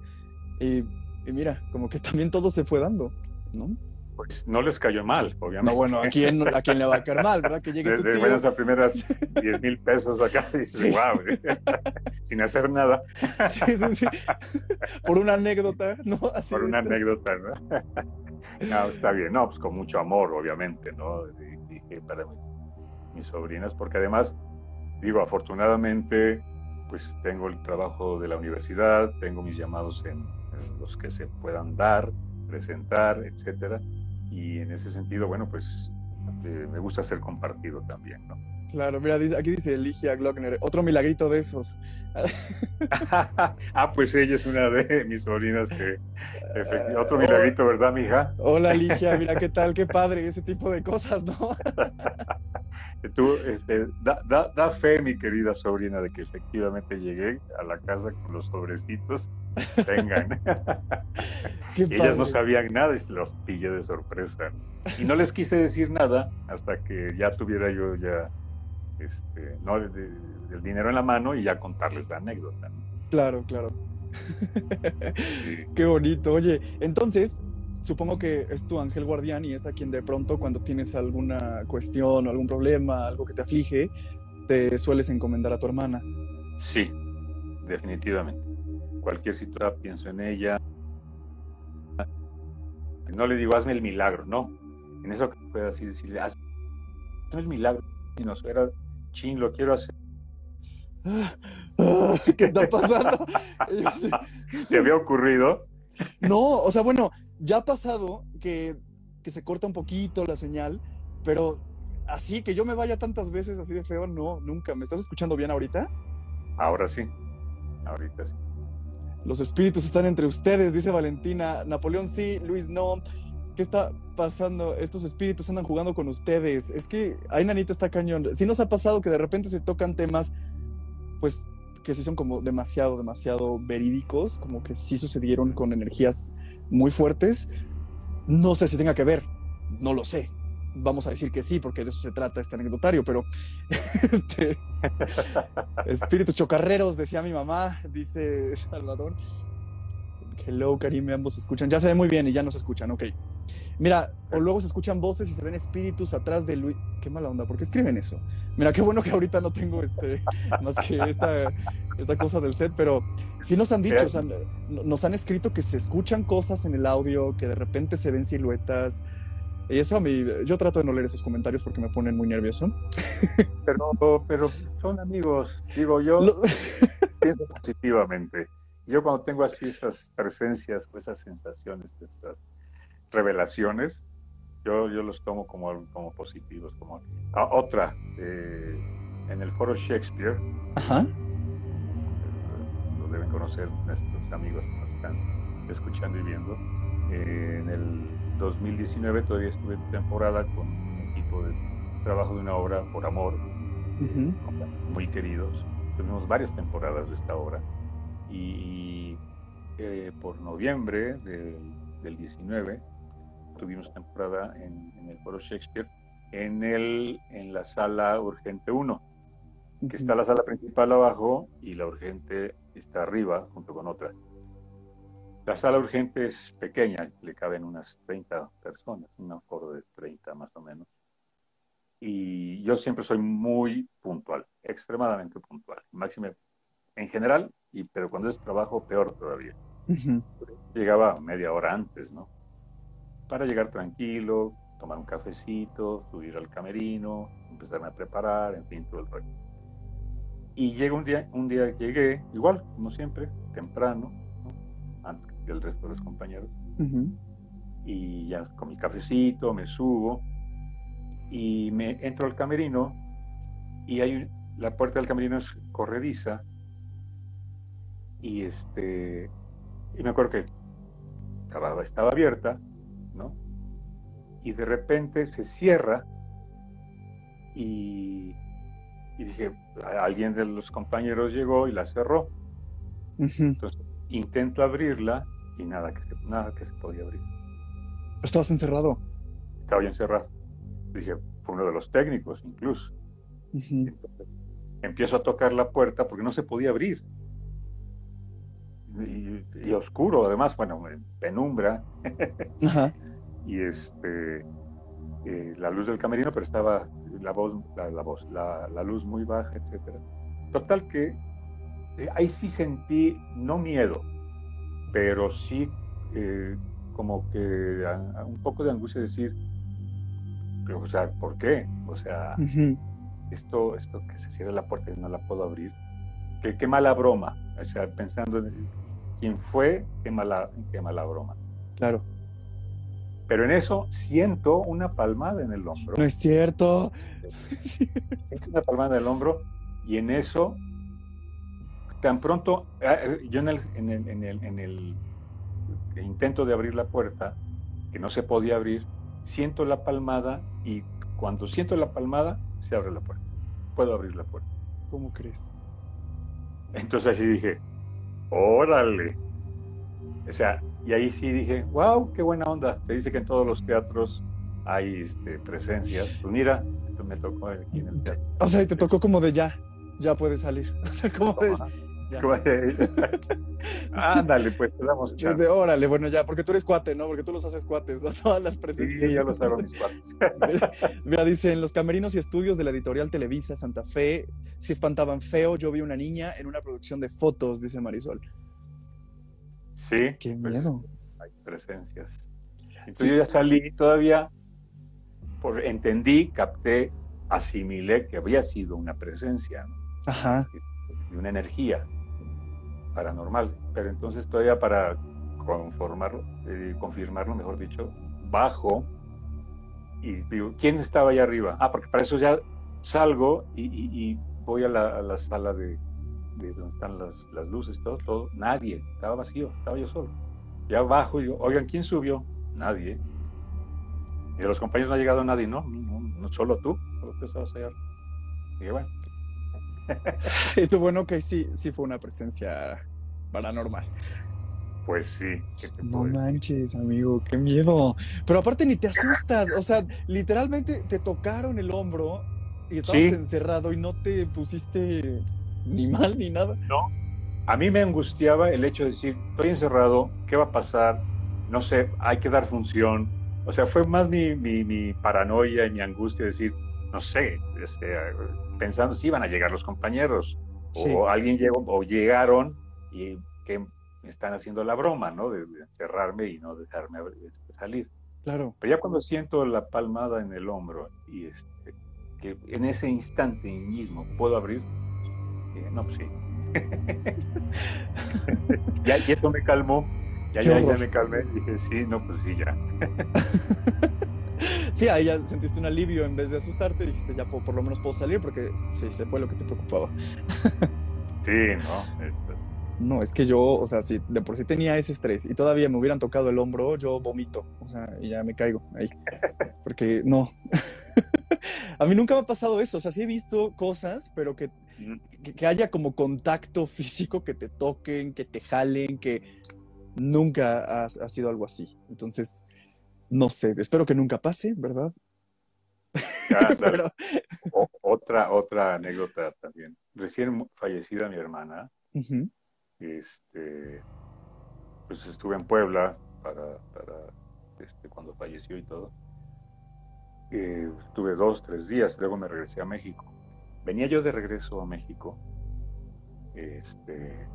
Y, y mira, como que también todo se fue dando, ¿no? Pues no les cayó mal, obviamente. No, bueno, ¿a quién, a quién le va a caer mal, verdad? Que llegue tu Desde tío. buenas a primeras *laughs* 10 mil pesos acá, y dices, Sí. wow, *laughs* sin hacer nada, Sí, sí, sí. Por una anécdota, ¿no? Así por una estás. anécdota, ¿no? *laughs* No, está bien, no, pues con mucho amor, obviamente, ¿no? Y- Para mis, mis sobrinas, porque además, digo, afortunadamente, pues tengo el trabajo de la universidad, tengo mis llamados en, en los que se puedan dar, presentar, etcétera, y en ese sentido, bueno, pues eh, me gusta ser compartido también, ¿no? Claro, mira, dice- aquí dice Ligia Glockner, otro milagrito de esos. *laughs* ah, pues ella es una de mis sobrinas que, efecti- otro milagrito, ¿verdad, mija? Hola *laughs* Ligia, mira qué tal, qué padre, ese tipo de cosas, ¿no? *laughs* Tú, este, da, da, da fe, mi querida sobrina, de que efectivamente llegué a la casa con los sobrecitos. Vengan. Qué Ellas no sabían nada y se los pillé de sorpresa. Y no les quise decir nada hasta que ya tuviera yo ya este, no, de- de- el dinero en la mano y ya contarles la anécdota. ¿no? Claro, claro. Sí. *laughs* Qué bonito. Oye, entonces, supongo que es tu ángel guardián y es a quien de pronto cuando tienes alguna cuestión o algún problema, algo que te aflige, te sueles encomendar a tu hermana. Sí, definitivamente. Cualquier situación pienso en ella. No le digo, hazme el milagro, no. En eso que puedo así decirle, hazme el milagro. Y no era, lo quiero hacer. *laughs* ¿Qué está pasando? Así, *laughs* ¿Te había ocurrido? No, o sea, bueno, ya ha pasado que, que se corta un poquito la señal, pero así que yo me vaya tantas veces así de feo, no, nunca. ¿Me estás escuchando bien ahorita? Ahora sí. Ahorita sí. Los espíritus están entre ustedes, dice Valentina. Napoleón sí, Luis no. ¿Qué está pasando? Estos espíritus andan jugando con ustedes. Es que, ay, nanita, está cañón. Sí nos ha pasado que de repente se tocan temas, pues, que sí son como demasiado, demasiado verídicos, como que sí sucedieron con energías muy fuertes. No sé si tenga que ver, no lo sé. Vamos a decir que sí, porque de eso se trata este anecdotario, pero *laughs* este, *laughs* espíritus chocarreros, decía mi mamá, dice Salvador. Hello, Karim, ambos se escuchan. Ya se ve muy bien y ya nos escuchan, ok. Mira, o luego se escuchan voces y se ven espíritus atrás de Luis. Qué mala onda, ¿por qué escriben eso? Mira, qué bueno que ahorita no tengo este, más que esta, esta cosa del set, pero sí nos han dicho, o sea, no- nos han escrito que se escuchan cosas en el audio, que de repente se ven siluetas. Y eso a mí, yo trato de no leer esos comentarios porque me ponen muy nervioso. Pero, pero son amigos. Digo, yo Lo- pienso positivamente. Yo cuando tengo así esas presencias, o esas sensaciones, esas revelaciones, yo, yo los tomo como, como positivos. Como... Ah, otra, eh, en el foro Shakespeare, Ajá. lo deben conocer nuestros amigos que nos están escuchando y viendo. Eh, en el 2019 todavía estuve temporada con un equipo de trabajo de una obra por amor, muy queridos. Tuvimos varias temporadas de esta obra y eh, por noviembre del, del 19 tuvimos temporada en, en el Foro Shakespeare en, el, en la sala Urgente 1, que está la sala principal abajo y la Urgente está arriba junto con otra. La sala Urgente es pequeña, le caben unas 30 personas, un aforo de 30 más o menos y yo siempre soy muy puntual, extremadamente puntual, máximo en general, y, pero cuando es trabajo peor todavía. Ujú. Llegaba media hora antes, ¿no? Para llegar tranquilo, tomar un cafecito, subir al camerino, empezarme a preparar, en fin, todo el rollo. Y llega un día, un día llegué, igual, como siempre, temprano, ¿no? antes que el resto de los compañeros, y ya con mi cafecito me subo y me entro al camerino y hay la puerta del camerino es corrediza y este y me acuerdo que estaba abierta no y de repente se cierra y, y dije "A- alguien de los compañeros llegó y la cerró entonces intento abrirla y nada que se, nada que se podía abrir Estabas encerrado. estaba ya encerrado. Dije, fue uno de los técnicos incluso. Entonces, empiezo a tocar la puerta porque no se podía abrir. Y, y oscuro, además, bueno, en penumbra. Ajá. *laughs* y este, eh, la luz del camerino, pero estaba la voz, la, voz, la, luz muy baja, etcétera. Total que eh, ahí sí sentí, no miedo, pero sí eh, como que un poco de angustia decir, o sea, ¿por qué? O sea, esto, esto que se cierra la puerta y no la puedo abrir, qué, qué mala broma, o sea, pensando en quién fue, qué mala, qué mala broma. Claro. Pero en eso siento una palmada en el hombro. No es cierto. *laughs* Siento una palmada en el hombro y en eso, tan pronto, ah, yo en el, en el, en el, en el intento de abrir la puerta, que no se podía abrir, siento la palmada y cuando siento la palmada, se abre la puerta. Puedo abrir la puerta. ¿Cómo crees? Entonces así dije, órale. O sea, y ahí sí dije, wow, qué buena onda. Se dice que en todos los teatros hay este, presencias. Pues mira, me tocó aquí en el teatro. O sea, y te tocó como de ya, ya puedes salir. *laughs* O sea, como de... *laughs* Ándale, pues te damos De, órale, bueno, ya, porque tú eres cuate, ¿no? Porque tú los haces cuates, ¿no? *laughs* Todas las presencias. Sí, ya los hago mis cuates. *laughs* Mira, dice, en los camerinos y estudios de la editorial Televisa Santa Fe, si espantaban feo, yo vi una niña en una producción de fotos, dice Marisol. Sí. Qué pues, miedo. hay presencias. Entonces yo ya salí todavía, por, entendí, capté, asimilé que había sido una presencia, ¿no? Ajá. Y una energía paranormal. Pero entonces todavía para conformarlo, eh, confirmarlo, mejor dicho, bajo y digo, ¿quién estaba allá arriba? Ah, porque para eso ya salgo y, voy a la, sala de, donde están las, luces, todo, todo. Nadie, estaba vacío, estaba yo solo. Ya bajo y digo, oigan, ¿quién subió? Nadie. Y de los compañeros no ha llegado nadie, no, no, no, solo tú, solo tú estabas allá. Y *laughs* y tú, bueno, que sí, sí fue una presencia paranormal. Pues sí. No manches, amigo, qué miedo. Pero aparte ni te asustas, o sea, literalmente te tocaron el hombro y estabas encerrado y no te pusiste ni mal ni nada. No. A mí me angustiaba el hecho de decir, estoy encerrado, ¿qué va a pasar? No sé, hay que dar función. O sea, fue más mi, mi, mi paranoia y mi angustia de decir, no sé, este, pensando si iban a llegar los compañeros o alguien llegó o llegaron y que están haciendo la broma, ¿no? De, encerrarme y no dejarme este, salir. Claro. Pero ya cuando siento la palmada en el hombro y este, que en ese instante mismo puedo abrir, no, pues sí. *laughs* ya, y esto me calmó, ya, ya, ya, me calmé, dije, sí, no, pues sí, ya. *laughs* sí, ahí ya sentiste un alivio en vez de asustarte, dijiste, ya por, lo menos puedo salir porque sí, se fue lo que te preocupaba. sí, no. Este. No, es que yo, o sea, si de por sí tenía ese estrés y todavía me hubieran tocado el hombro, yo vomito, o sea, y ya me caigo ahí. Porque no. *laughs* A mí nunca me ha pasado eso, o sea, sí he visto cosas, pero que, que, haya como contacto *laughs* físico, que te toquen, que te jalen, que nunca ha, ha sido algo así. Entonces, no sé, espero que nunca pase, ¿verdad? *laughs* otra, otra anécdota también. Recién fallecida mi hermana, este, pues estuve en Puebla para, este, cuando falleció y todo. Eh, estuve dos, tres días, luego me regresé a México. Venía yo de regreso a México, este,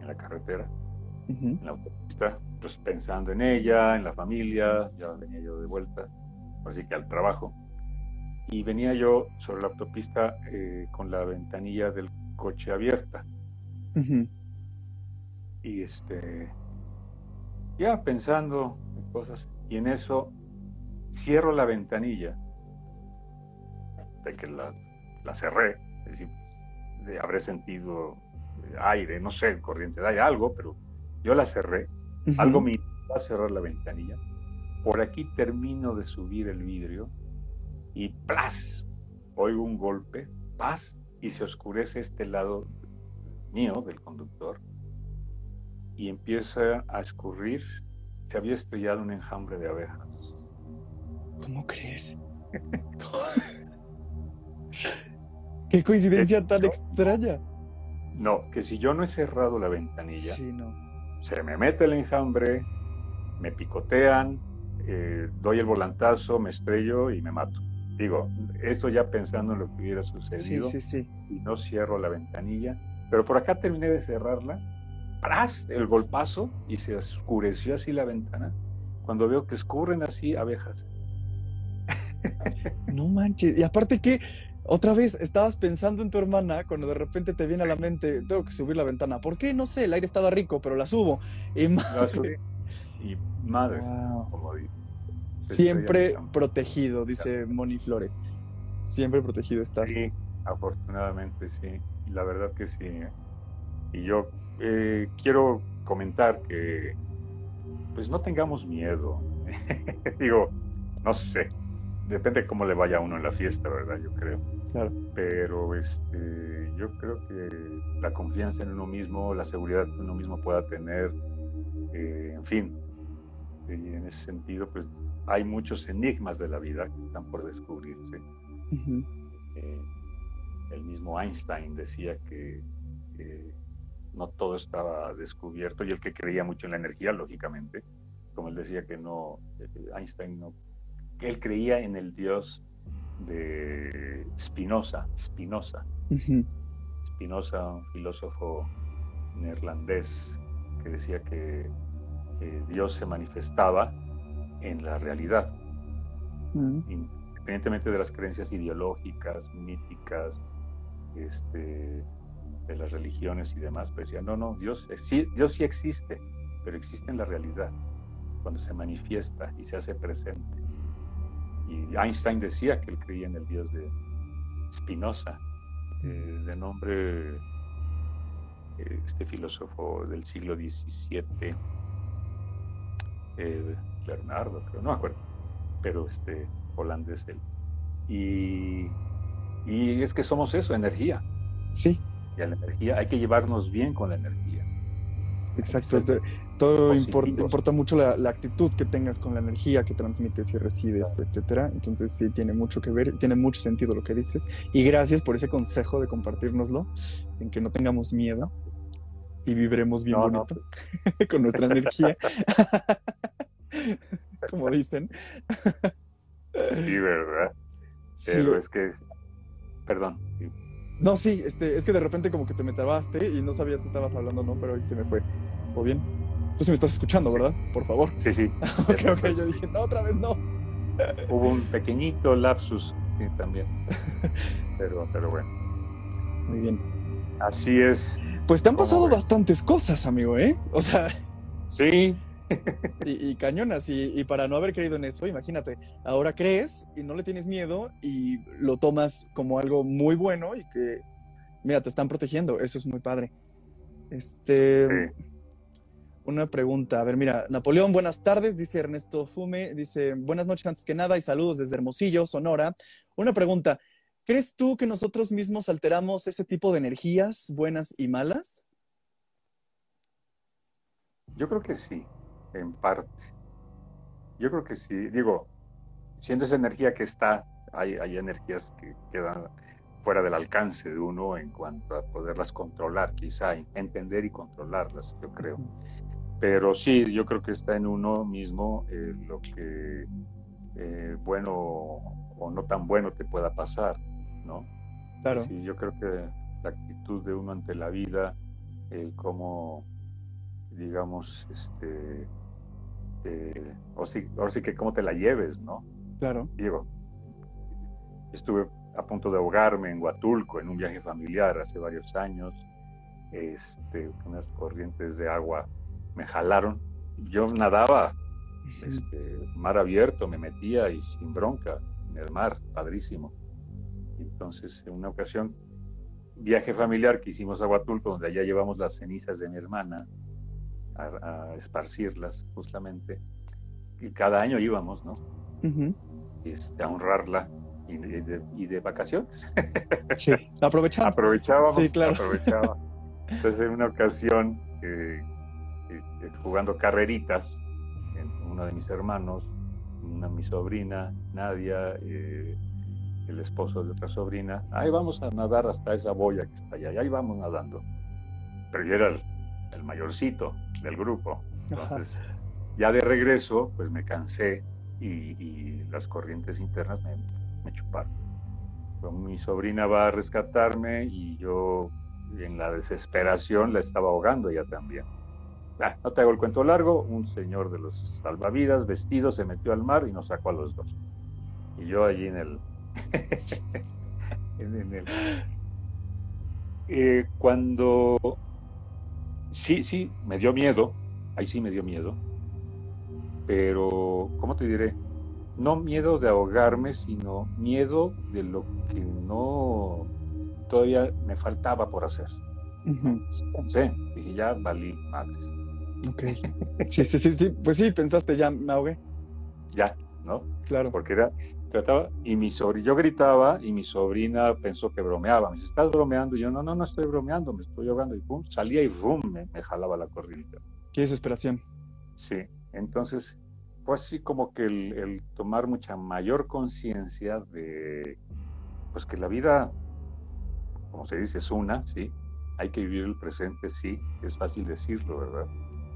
en la carretera, en la autopista, pues pensando en ella, en la familia, ya venía yo de vuelta, así que al trabajo. Y venía yo sobre la autopista eh, con la ventanilla del coche abierta. Y este, ya pensando en cosas, y en eso cierro la ventanilla, de que la, la cerré, es decir, habré sentido aire, no sé, corriente de aire, algo, pero yo la cerré, algo me va a cerrar la ventanilla. Por aquí termino de subir el vidrio y ¡plas! Oigo un golpe, ¡paz! Y se oscurece este lado mío del conductor y empieza a escurrir. Se había estrellado un enjambre de abejas. ¿Cómo crees? *laughs* Qué coincidencia tan extraña. No, que si yo no he cerrado la ventanilla, sí, no se me mete el enjambre, me picotean, eh, doy el volantazo, me estrello y me mato. Digo, esto ya pensando en lo que hubiera sucedido. Sí, sí, sí. Y no cierro la ventanilla. Pero por acá terminé de cerrarla. ¡Pras! El golpazo y se oscureció así la ventana. Cuando veo que escurren así abejas. No manches. Y aparte que otra vez estabas pensando en tu hermana cuando de repente te viene a la mente, tengo que subir la ventana. ¿Por qué? No sé, el aire estaba rico, pero la subo. Y madre. Y madre, Siempre protegido, dice Moni Flores. Siempre protegido estás. Sí, afortunadamente sí. La verdad que sí. Y yo eh, quiero comentar que pues no tengamos miedo. *laughs* Digo, no sé, depende cómo le vaya a uno en la fiesta, ¿verdad? Yo creo. Claro. Pero este, yo creo que la confianza en uno mismo, la seguridad que uno mismo pueda tener, eh, en fin, y en ese sentido, pues hay muchos enigmas de la vida que están por descubrirse. Eh, el mismo Einstein decía que no todo estaba descubierto y el que creía mucho en la energía, lógicamente, como él decía que no, eh, Einstein no, que él creía en el Dios de Spinoza, Spinoza. Spinoza, un filósofo neerlandés que decía que Dios se manifestaba en la realidad, independientemente de las creencias ideológicas, míticas, este, de las religiones y demás, pero decía, no, no, Dios, sí, Dios sí existe, pero existe en la realidad, cuando se manifiesta y se hace presente. Y Einstein decía que él creía en el Dios de Spinoza, eh, de nombre eh, este filósofo del siglo XVII, eh, Bernardo, creo, no me acuerdo, pero este holandés él. Y, y es que somos eso, energía. Sí. Y a la energía hay que llevarnos bien con la energía. Exacto, todo importa, importa, mucho la, actitud que tengas con la energía que transmites y recibes, etcétera. Entonces sí tiene mucho que ver, tiene mucho sentido lo que dices. Y gracias por ese consejo de compartirnoslo, en que no tengamos miedo y viviremos bien bonito *laughs* con nuestra energía. *laughs* Como dicen. sí, ¿verdad? Pero es que, perdón. No, sí, este, es que de repente como que te me trabaste y no sabías si estabas hablando o no, pero ahí se me fue. ¿Todo bien? Tú sí me estás escuchando, ¿verdad? Por favor. Sí, sí. *laughs* ok, ok, yo dije, no, otra vez no. *laughs* Hubo un pequeñito lapsus, sí, también. *laughs* Pero, pero bueno. Muy bien. Así es. Pues te han pasado bastantes cosas, amigo, ¿eh? O sea. Sí, y, cañonas, y, para no haber creído en eso, imagínate, ahora crees y no le tienes miedo y lo tomas como algo muy bueno y que, mira, te están protegiendo, eso es muy padre. Este, una pregunta, a ver, mira, Napoleón, buenas tardes, dice Ernesto Fume, dice, buenas noches antes que nada y saludos desde Hermosillo, Sonora. Una pregunta, ¿crees tú que nosotros mismos alteramos ese tipo de energías buenas y malas? Yo creo que sí en parte. Yo creo que sí, digo, siendo esa energía que está, hay, hay energías que quedan fuera del alcance de uno en cuanto a poderlas controlar, quizá, entender y controlarlas, yo creo. Pero sí, yo creo que está en uno mismo eh, lo que eh, bueno o no tan bueno te pueda pasar, ¿no? Claro. Sí, yo creo que la actitud de uno ante la vida, el cómo, digamos, este, o sí, ahora sí que cómo te la lleves, ¿no? Claro. Digo, estuve a punto de ahogarme en Huatulco en un viaje familiar hace varios años. Este, unas corrientes de agua me jalaron. Yo nadaba, este, mar abierto, me metía y sin bronca en el mar, padrísimo. Entonces, en una ocasión, viaje familiar que hicimos a Huatulco, donde allá llevamos las cenizas de mi hermana, a, esparcirlas justamente. Y cada año íbamos, ¿no? este, a honrarla y de, vacaciones. *laughs* Sí, aprovechamos. Aprovechábamos. Sí, claro. Aprovechaba. Entonces, en una ocasión, eh, jugando carreritas, uno de mis hermanos, una, mi sobrina, Nadia, eh, el esposo de otra sobrina, ahí vamos a nadar hasta esa boya que está allá, y ahí vamos nadando. Pero yo era el mayorcito del grupo. Entonces, ya de regreso, pues me cansé y, las corrientes internas me, me chuparon. mi sobrina va a rescatarme y yo en la desesperación la estaba ahogando ella también. Ah, no te hago el cuento largo, un señor de los salvavidas vestido se metió al mar y nos sacó a los dos. Y yo allí en el... *laughs* en, el eh, cuando... Sí, sí, me dio miedo, ahí sí me dio miedo, pero, ¿cómo te diré? No miedo de ahogarme, sino miedo de lo que no todavía me faltaba por hacer. Pensé, dije, ya valí madres. Ok. Sí, sí, sí, sí, pues sí, pensaste, ya me ahogué. Ya, ¿no? Claro. Porque era, trataba, y mi sobrina, yo gritaba y mi sobrina pensó que bromeaba. Me dice, ¿estás bromeando? Y yo, no, no, no estoy bromeando, me estoy ahogando. Y pum, salía y rum, me, jalaba la corriente. Qué desesperación. Sí, entonces, pues sí, como que el, el tomar mucha mayor conciencia de, pues que la vida como se dice, es una, sí. Hay que vivir el presente, sí. Es fácil decirlo, ¿verdad?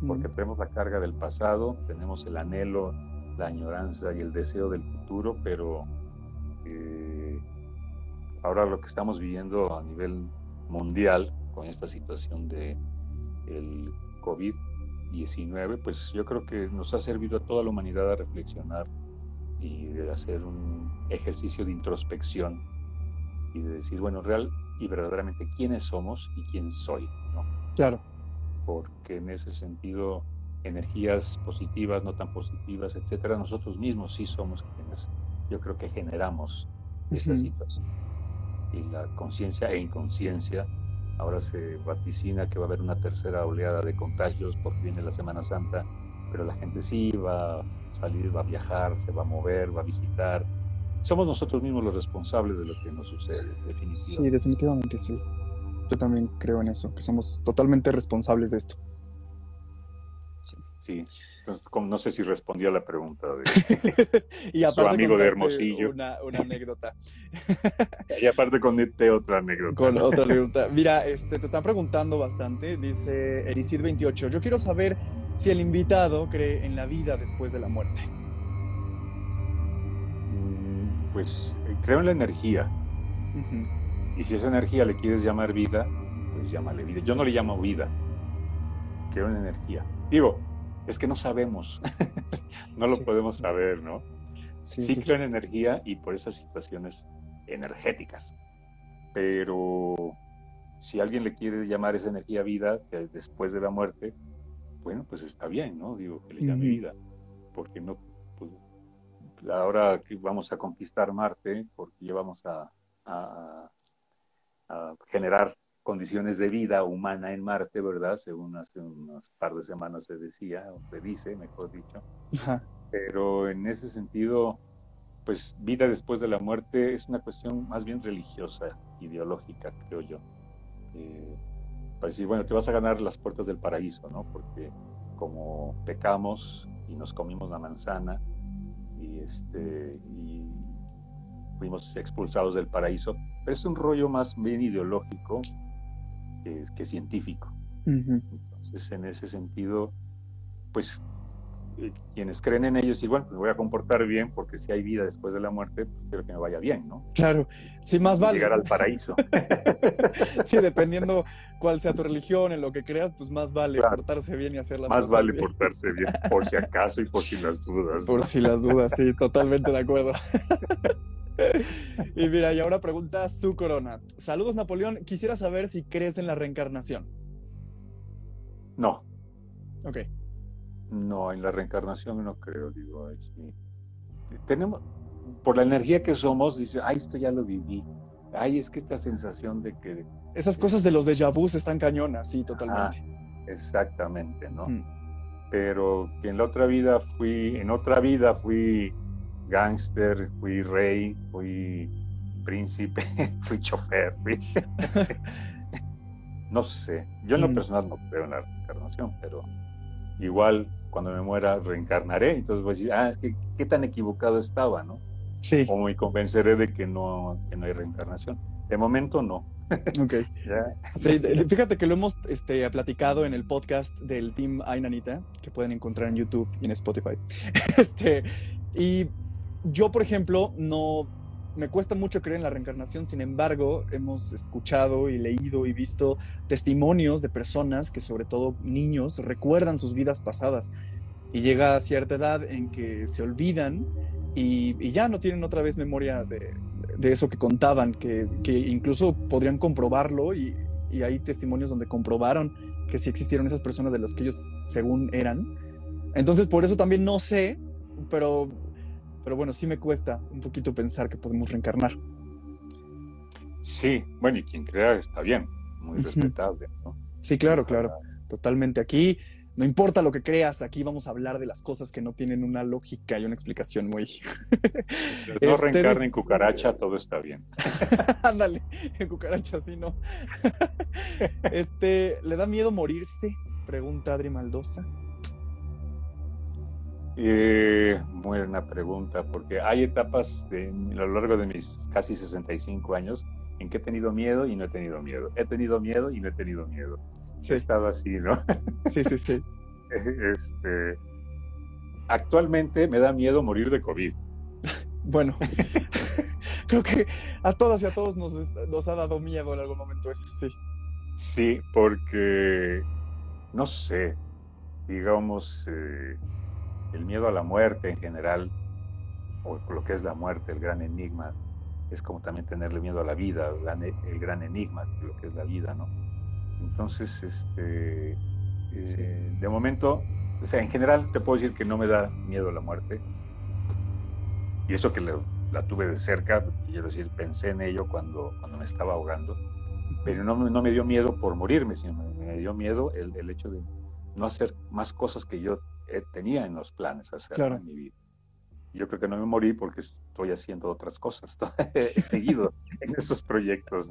Porque tenemos la carga del pasado, tenemos el anhelo, la añoranza y el deseo del futuro, pero eh, ahora lo que estamos viviendo a nivel mundial con esta situación de el COVID-19, pues yo creo que nos ha servido a toda la humanidad a reflexionar y de hacer un ejercicio de introspección y de decir, bueno, real, y verdaderamente quiénes somos y quién soy, ¿no? Claro. Porque en ese sentido, energías positivas, no tan positivas, etcétera, nosotros mismos sí somos quienes, yo creo que generamos esta situación. Y la conciencia e inconsciencia, ahora se vaticina que va a haber una tercera oleada de contagios porque viene la Semana Santa, pero la gente sí va a salir, va a viajar, se va a mover, va a visitar, somos nosotros mismos los responsables de lo que nos sucede, definitivamente. Sí, definitivamente sí. Yo también creo en eso, que somos totalmente responsables de esto. Sí. sí. no sé si respondió a la pregunta de *laughs* y aparte amigo de Hermosillo. Una, una anécdota. y aparte conecté otra anécdota. Con otra anécdota. Mira, este, te están preguntando bastante, dice Ericid28. Yo quiero saber si el invitado cree en la vida después de la muerte pues eh, creo en la energía. Y si esa energía le quieres llamar vida, pues llámale vida. Yo no le llamo vida, creo en energía. Digo, es que no sabemos, *laughs* no lo podemos saber, ¿no? Sí, creo en energía y por esas situaciones energéticas. Pero si alguien le quiere llamar esa energía vida después de la muerte, bueno, pues está bien, ¿no? Digo, que le llame vida, porque no, pues, ahora que vamos a conquistar Marte, porque ya vamos a, generar condiciones de vida humana en Marte, ¿verdad? Según hace unas par de semanas se decía, o se dice, mejor dicho. Pero en ese sentido, pues vida después de la muerte es una cuestión más bien religiosa, ideológica, creo yo. Eh, para decir, bueno, te vas a ganar las puertas del paraíso, ¿no? Porque como pecamos y nos comimos la manzana, y, este, y fuimos expulsados del paraíso. Pero es un rollo más bien ideológico que, científico. Entonces, en ese sentido, pues eh, quienes creen en ellos, igual, me voy a comportar bien porque si hay vida después de la muerte, pues quiero que me vaya bien, ¿no? Claro, sí, más vale. Llegar al paraíso. *laughs* sí, dependiendo cuál sea tu religión, en lo que creas, pues más vale portarse bien y hacer las más cosas Más vale portarse bien, por si acaso y por si las dudas. Por si las dudas, sí, totalmente de acuerdo. *laughs* y mira, y ahora pregunta su corona. Saludos, Napoleón. Quisiera saber si crees en la reencarnación. No. Ok. No, en la reencarnación no creo, digo, tenemos, por la energía que somos, dice, ay, esto ya lo viví. Ay, es que esta sensación de que... Esas cosas de los déjà vu están cañonas, sí, totalmente. exactamente, ¿no? Hmm. Pero que en la otra vida fui, en otra vida fui gángster, fui rey, fui príncipe, *laughs* fui chofer, fui... *laughs* no sé, yo en lo hmm. personal no creo en la reencarnación, pero igual cuando me muera reencarnaré. Entonces voy a decir, ah, es que qué tan equivocado estaba, ¿no? Sí. O me convenceré de que no, que no hay reencarnación. De momento no. *laughs* Ok. fíjate que lo hemos este, platicado en el podcast del Team Ainanita, que pueden encontrar en YouTube y en Spotify. Este, y yo, por ejemplo, no me cuesta mucho creer en la reencarnación, sin embargo, hemos escuchado y leído y visto testimonios de personas que, sobre todo niños, recuerdan sus vidas pasadas y llega a cierta edad en que se olvidan y, ya no tienen otra vez memoria de, eso que contaban, que, incluso podrían comprobarlo y, hay testimonios donde comprobaron que sí existieron esas personas de las que ellos según eran. Entonces, por eso también no sé, pero pero bueno, sí me cuesta un poquito pensar que podemos reencarnar. Sí, bueno, y quien crea está bien, muy respetable, ¿no? Sí, claro, claro, totalmente. Aquí no importa lo que creas, aquí vamos a hablar de las cosas que no tienen una lógica y una explicación muy. no este, reencarna en cucaracha, todo está bien. *laughs* Ándale, en cucaracha sí no. *laughs* este, ¿le da miedo morirse? Pregunta Adri Maldosa. Eh, buena pregunta, porque hay etapas de, a lo largo de mis casi 65 años en que he tenido miedo y no he tenido miedo. He tenido miedo y no he tenido miedo. He estado así, ¿no? *laughs* Sí, sí, sí. Este, actualmente me da miedo morir de COVID. Bueno, *laughs* creo que a todas y a todos nos, nos, ha dado miedo en algún momento eso, sí. Sí, porque, no sé, digamos, eh, el miedo a la muerte en general, o lo que es la muerte, el gran enigma, es como también tenerle miedo a la vida, el gran enigma de lo que es la vida, ¿no? Entonces, este, eh, de momento, o sea, en general te puedo decir que no me da miedo a la muerte. Y eso que la tuve de cerca, quiero decir, pensé en ello cuando, cuando me estaba ahogando, pero no, no me dio miedo por morirme, sino me, dio miedo el, el hecho de no hacer más cosas que yo eh, tenía en los planes hacer en mi vida. Yo creo que no me morí porque estoy haciendo otras cosas, *laughs* he seguido en esos proyectos.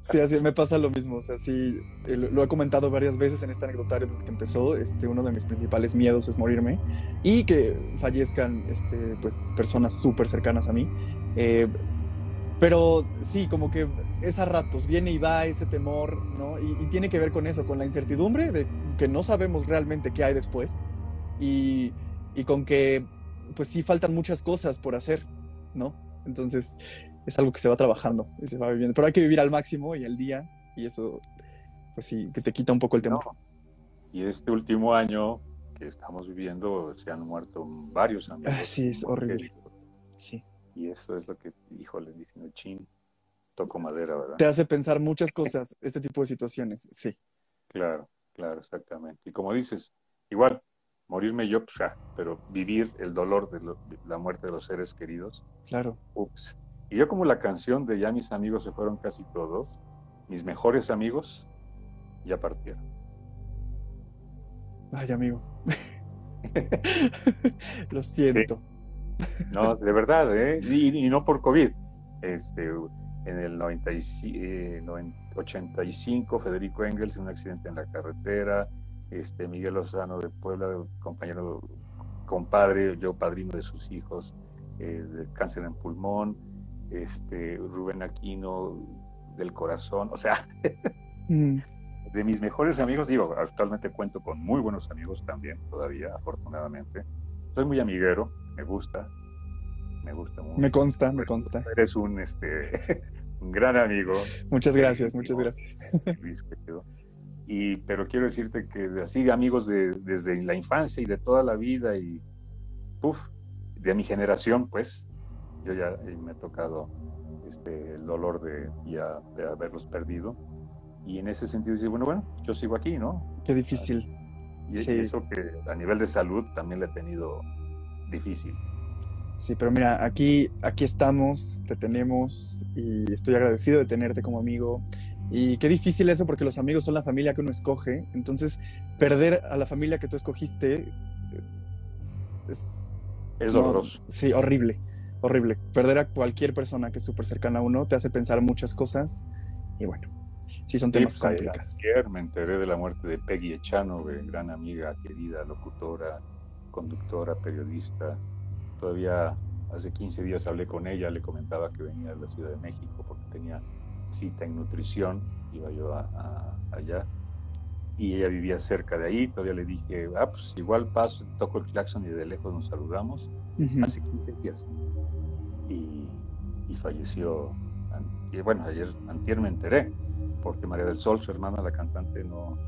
Sí, así me pasa lo mismo, o sea, sí, eh, lo he comentado varias veces en este anecdotario desde que empezó, este, uno de mis principales miedos es morirme y que fallezcan este, pues, personas súper cercanas a mí. Eh, pero sí, como que es a ratos, viene y va ese temor, ¿no? Y, y, tiene que ver con eso, con la incertidumbre de que no sabemos realmente qué hay después y, con que pues sí faltan muchas cosas por hacer, ¿no? Entonces es algo que se va trabajando y se va viviendo, pero hay que vivir al máximo y al día y eso pues sí, que te quita un poco el temor. Y este último año que estamos viviendo se han muerto varios amigos. Ah, sí, es horrible. Sí. Y eso es lo que, híjole, diciendo chin, toco madera, ¿verdad? Te hace pensar muchas cosas, este tipo de situaciones, sí. Claro, claro, exactamente. Y como dices, igual, morirme yo, pues pero vivir el dolor de, la muerte de los seres queridos. Claro. Ups. Y yo como la canción de ya mis amigos se fueron casi todos, mis mejores amigos ya partieron. Ay, amigo. *laughs* Lo siento. No, de verdad, ¿eh? Y, no por COVID. Este, en el 85, eh, Federico Engels en un accidente en la carretera, este, Miguel Lozano de Puebla, compañero, compadre, yo padrino de sus hijos, eh, de cáncer en pulmón, este, Rubén Aquino del corazón, o sea, *laughs* mm. de mis mejores amigos, digo, actualmente cuento con muy buenos amigos también, todavía, afortunadamente. Soy muy amiguero, me gusta, me gusta mucho. Me consta, me consta. Eres un, este, *laughs* un gran amigo. Muchas gracias, muchas gracias. Luis, *laughs* y, pero quiero decirte que así amigos de, desde la infancia y de toda la vida y, puff, de mi generación, pues, yo ya eh, me he tocado este, el dolor de, ya, de haberlos perdido. Y en ese sentido, decir, bueno, bueno, yo sigo aquí, ¿no? Qué difícil. Y sí. eso que a nivel de salud también le he tenido difícil. Sí, pero mira, aquí, aquí estamos, te tenemos y estoy agradecido de tenerte como amigo. Y qué difícil eso porque los amigos son la familia que uno escoge. Entonces, perder a la familia que tú escogiste eh, es... Es doloroso. sí, horrible, horrible. Perder a cualquier persona que es súper cercana a uno te hace pensar muchas cosas. Y bueno, sí son temas pues, complicados. Ayer me enteré de la muerte de Peggy Echanove, gran amiga, querida, locutora, conductora, periodista. Todavía hace 15 días hablé con ella, le comentaba que venía de la Ciudad de México porque tenía cita en nutrición, iba yo allá, y ella vivía cerca de ahí, todavía le dije, ah, pues igual paso, toco el claxon y de lejos nos saludamos, hace 15 días. Y, y falleció, y bueno, ayer, antier me enteré, porque María del Sol, su hermana, la cantante, no,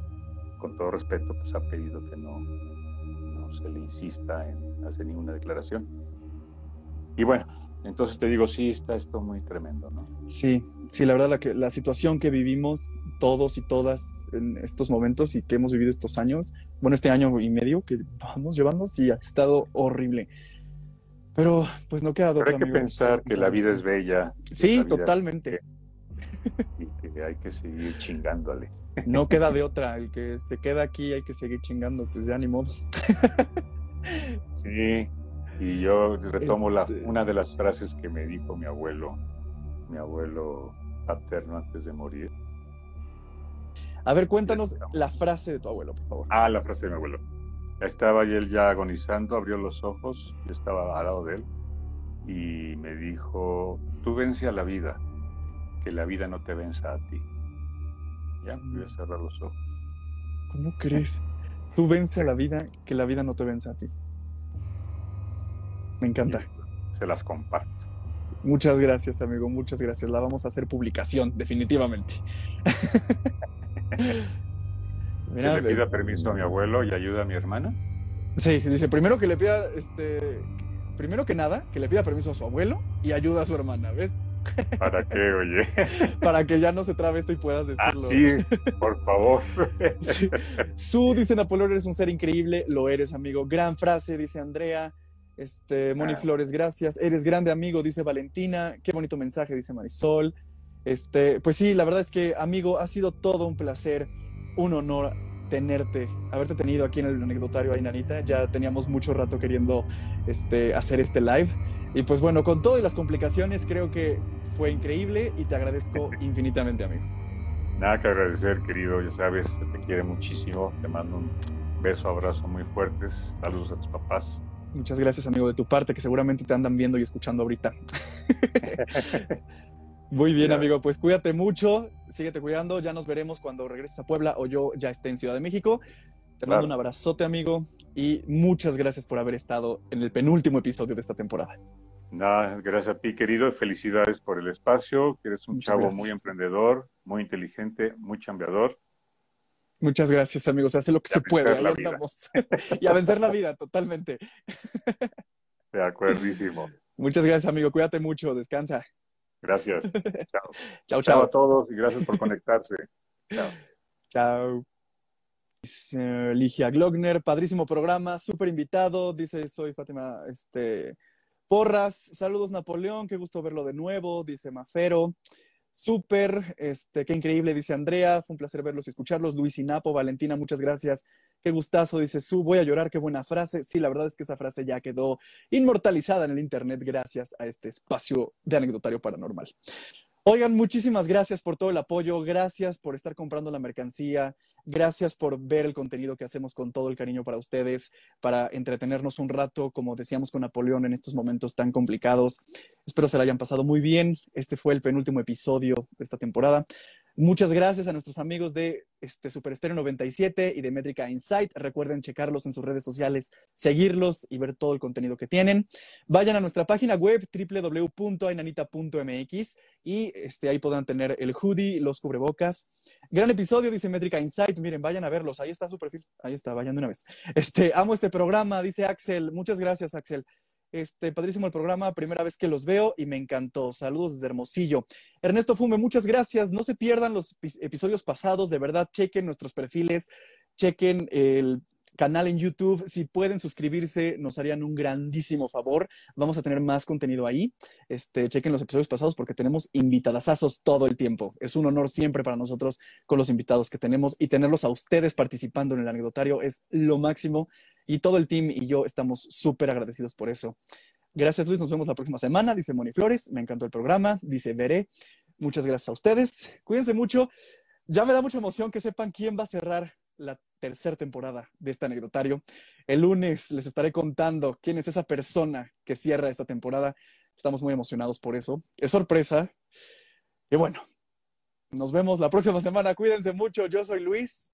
con todo respeto, pues ha pedido que no, no se le insista en hacer ninguna declaración. Y bueno, entonces te digo, sí, está esto muy tremendo, ¿no? Sí, sí, la verdad, la, que, la situación que vivimos todos y todas en estos momentos y que hemos vivido estos años, bueno, este año y medio que vamos llevando, sí, ha estado horrible. Pero pues no queda otra. Pero hay que pensar que la vida es bella. Sí, totalmente. y que hay que seguir chingándole. No queda de *laughs* otra. El que se queda aquí hay que seguir chingando, pues ya ni modo. Sí, y yo retomo la, este una de las frases que me dijo mi abuelo, mi abuelo paterno antes de morir. A ver, cuéntanos la frase de tu abuelo, por favor. Ah, la frase de mi abuelo. Estaba él ya agonizando, abrió los ojos, yo estaba al lado de él y me dijo, tú vence a la vida, que la vida no te venza a ti. Ya, voy a cerrar los ojos. ¿Cómo crees? Tú vence a la vida, que la vida no te vence a ti. Me encanta. Se las comparto. Muchas gracias, amigo. Muchas gracias. La vamos a hacer publicación, definitivamente. *laughs* Mira, le pida permiso a mi abuelo y ayuda a mi hermana. Sí, dice, primero que le pida, este, primero que nada, que le pida permiso a su abuelo y ayuda a su hermana, ¿ves? *laughs* ¿Para qué, oye? *laughs* Para que ya no se trabe esto y puedas ah, decirlo. sí, por favor. Su, dice Napoleón, eres un ser increíble, lo eres, amigo. Gran frase, dice Andrea. Este, Moni ah. Flores, gracias. Eres grande amigo, dice Valentina. Qué bonito mensaje, dice Marisol. Este, pues sí, la verdad es que, amigo, ha sido todo un placer, un honor tenerte, haberte tenido aquí en el anecdotario ahí, Nanita. Ya teníamos mucho rato queriendo este, hacer este live. Y pues bueno, con todas las complicaciones, creo que fue increíble y te agradezco *laughs* infinitamente, amigo. Nada que agradecer, querido, ya sabes, te quiere muchísimo. Te mando un beso, abrazo muy fuertes. Saludos a tus papás. Muchas gracias, amigo, de tu parte, que seguramente te andan viendo y escuchando ahorita. *laughs* Muy bien, amigo, pues cuídate mucho, síguete cuidando, ya nos veremos cuando regreses a Puebla o yo ya esté en Ciudad de México. Te mando un abrazote, amigo, y muchas gracias por haber estado en el penúltimo episodio de esta temporada. Nada, gracias a ti, querido. Felicidades por el espacio, que eres un chavo muy emprendedor, muy inteligente, muy chambeador. Muchas gracias, amigos. Hace lo que se puede. Ahí andamos. *laughs* y a vencer la vida, totalmente. De acuerdísimo. Muchas gracias, amigo. Cuídate mucho. Descansa. Gracias. Chao. *laughs* chao, chao. a todos y gracias por conectarse. Chao. Chao. Dice Ligia Glockner, padrísimo programa, súper invitado. Dice, soy Fátima este, Porras. Saludos, Napoleón. Qué gusto verlo de nuevo. Dice Mafero. Súper, este, qué increíble, dice Andrea, fue un placer verlos y escucharlos. Luis Inapo, Valentina, muchas gracias. Qué gustazo, dice Su, voy a llorar, qué buena frase. Sí, la verdad es que esa frase ya quedó inmortalizada en el Internet gracias a este espacio de anecdotario paranormal. Oigan, muchísimas gracias por todo el apoyo, gracias por estar comprando la mercancía, gracias por ver el contenido que hacemos con todo el cariño para ustedes, para entretenernos un rato, como decíamos con Napoleón en estos momentos tan complicados. Espero se la hayan pasado muy bien. Este fue el penúltimo episodio de esta temporada. Muchas gracias a nuestros amigos de este, Super 97 y de Métrica Insight. Recuerden checarlos en sus redes sociales, seguirlos y ver todo el contenido que tienen. Vayan a nuestra página web www.ainanita.mx y este, ahí podrán tener el hoodie, los cubrebocas. Gran episodio, dice Métrica Insight. Miren, vayan a verlos. Ahí está su perfil. Ahí está, vayan de una vez. Este, amo este programa, dice Axel. Muchas gracias, Axel. Este, padrísimo el programa, primera vez que los veo y me encantó. Saludos desde Hermosillo. Ernesto Fume, muchas gracias. No se pierdan los episodios pasados, de verdad, chequen nuestros perfiles, chequen el canal en YouTube. Si pueden suscribirse, nos harían un grandísimo favor. Vamos a tener más contenido ahí. Este, chequen los episodios pasados porque tenemos invitadasazos todo el tiempo. Es un honor siempre para nosotros con los invitados que tenemos y tenerlos a ustedes participando en el anecdotario es lo máximo. Y todo el team y yo estamos súper agradecidos por eso. Gracias, Luis. Nos vemos la próxima semana, dice Moni Flores. Me encantó el programa, dice Veré. Muchas gracias a ustedes. Cuídense mucho. Ya me da mucha emoción que sepan quién va a cerrar la tercera temporada de este anecdotario. El lunes les estaré contando quién es esa persona que cierra esta temporada. Estamos muy emocionados por eso. Es sorpresa. Y bueno, Nos vemos la próxima semana. Cuídense mucho. Yo soy Luis.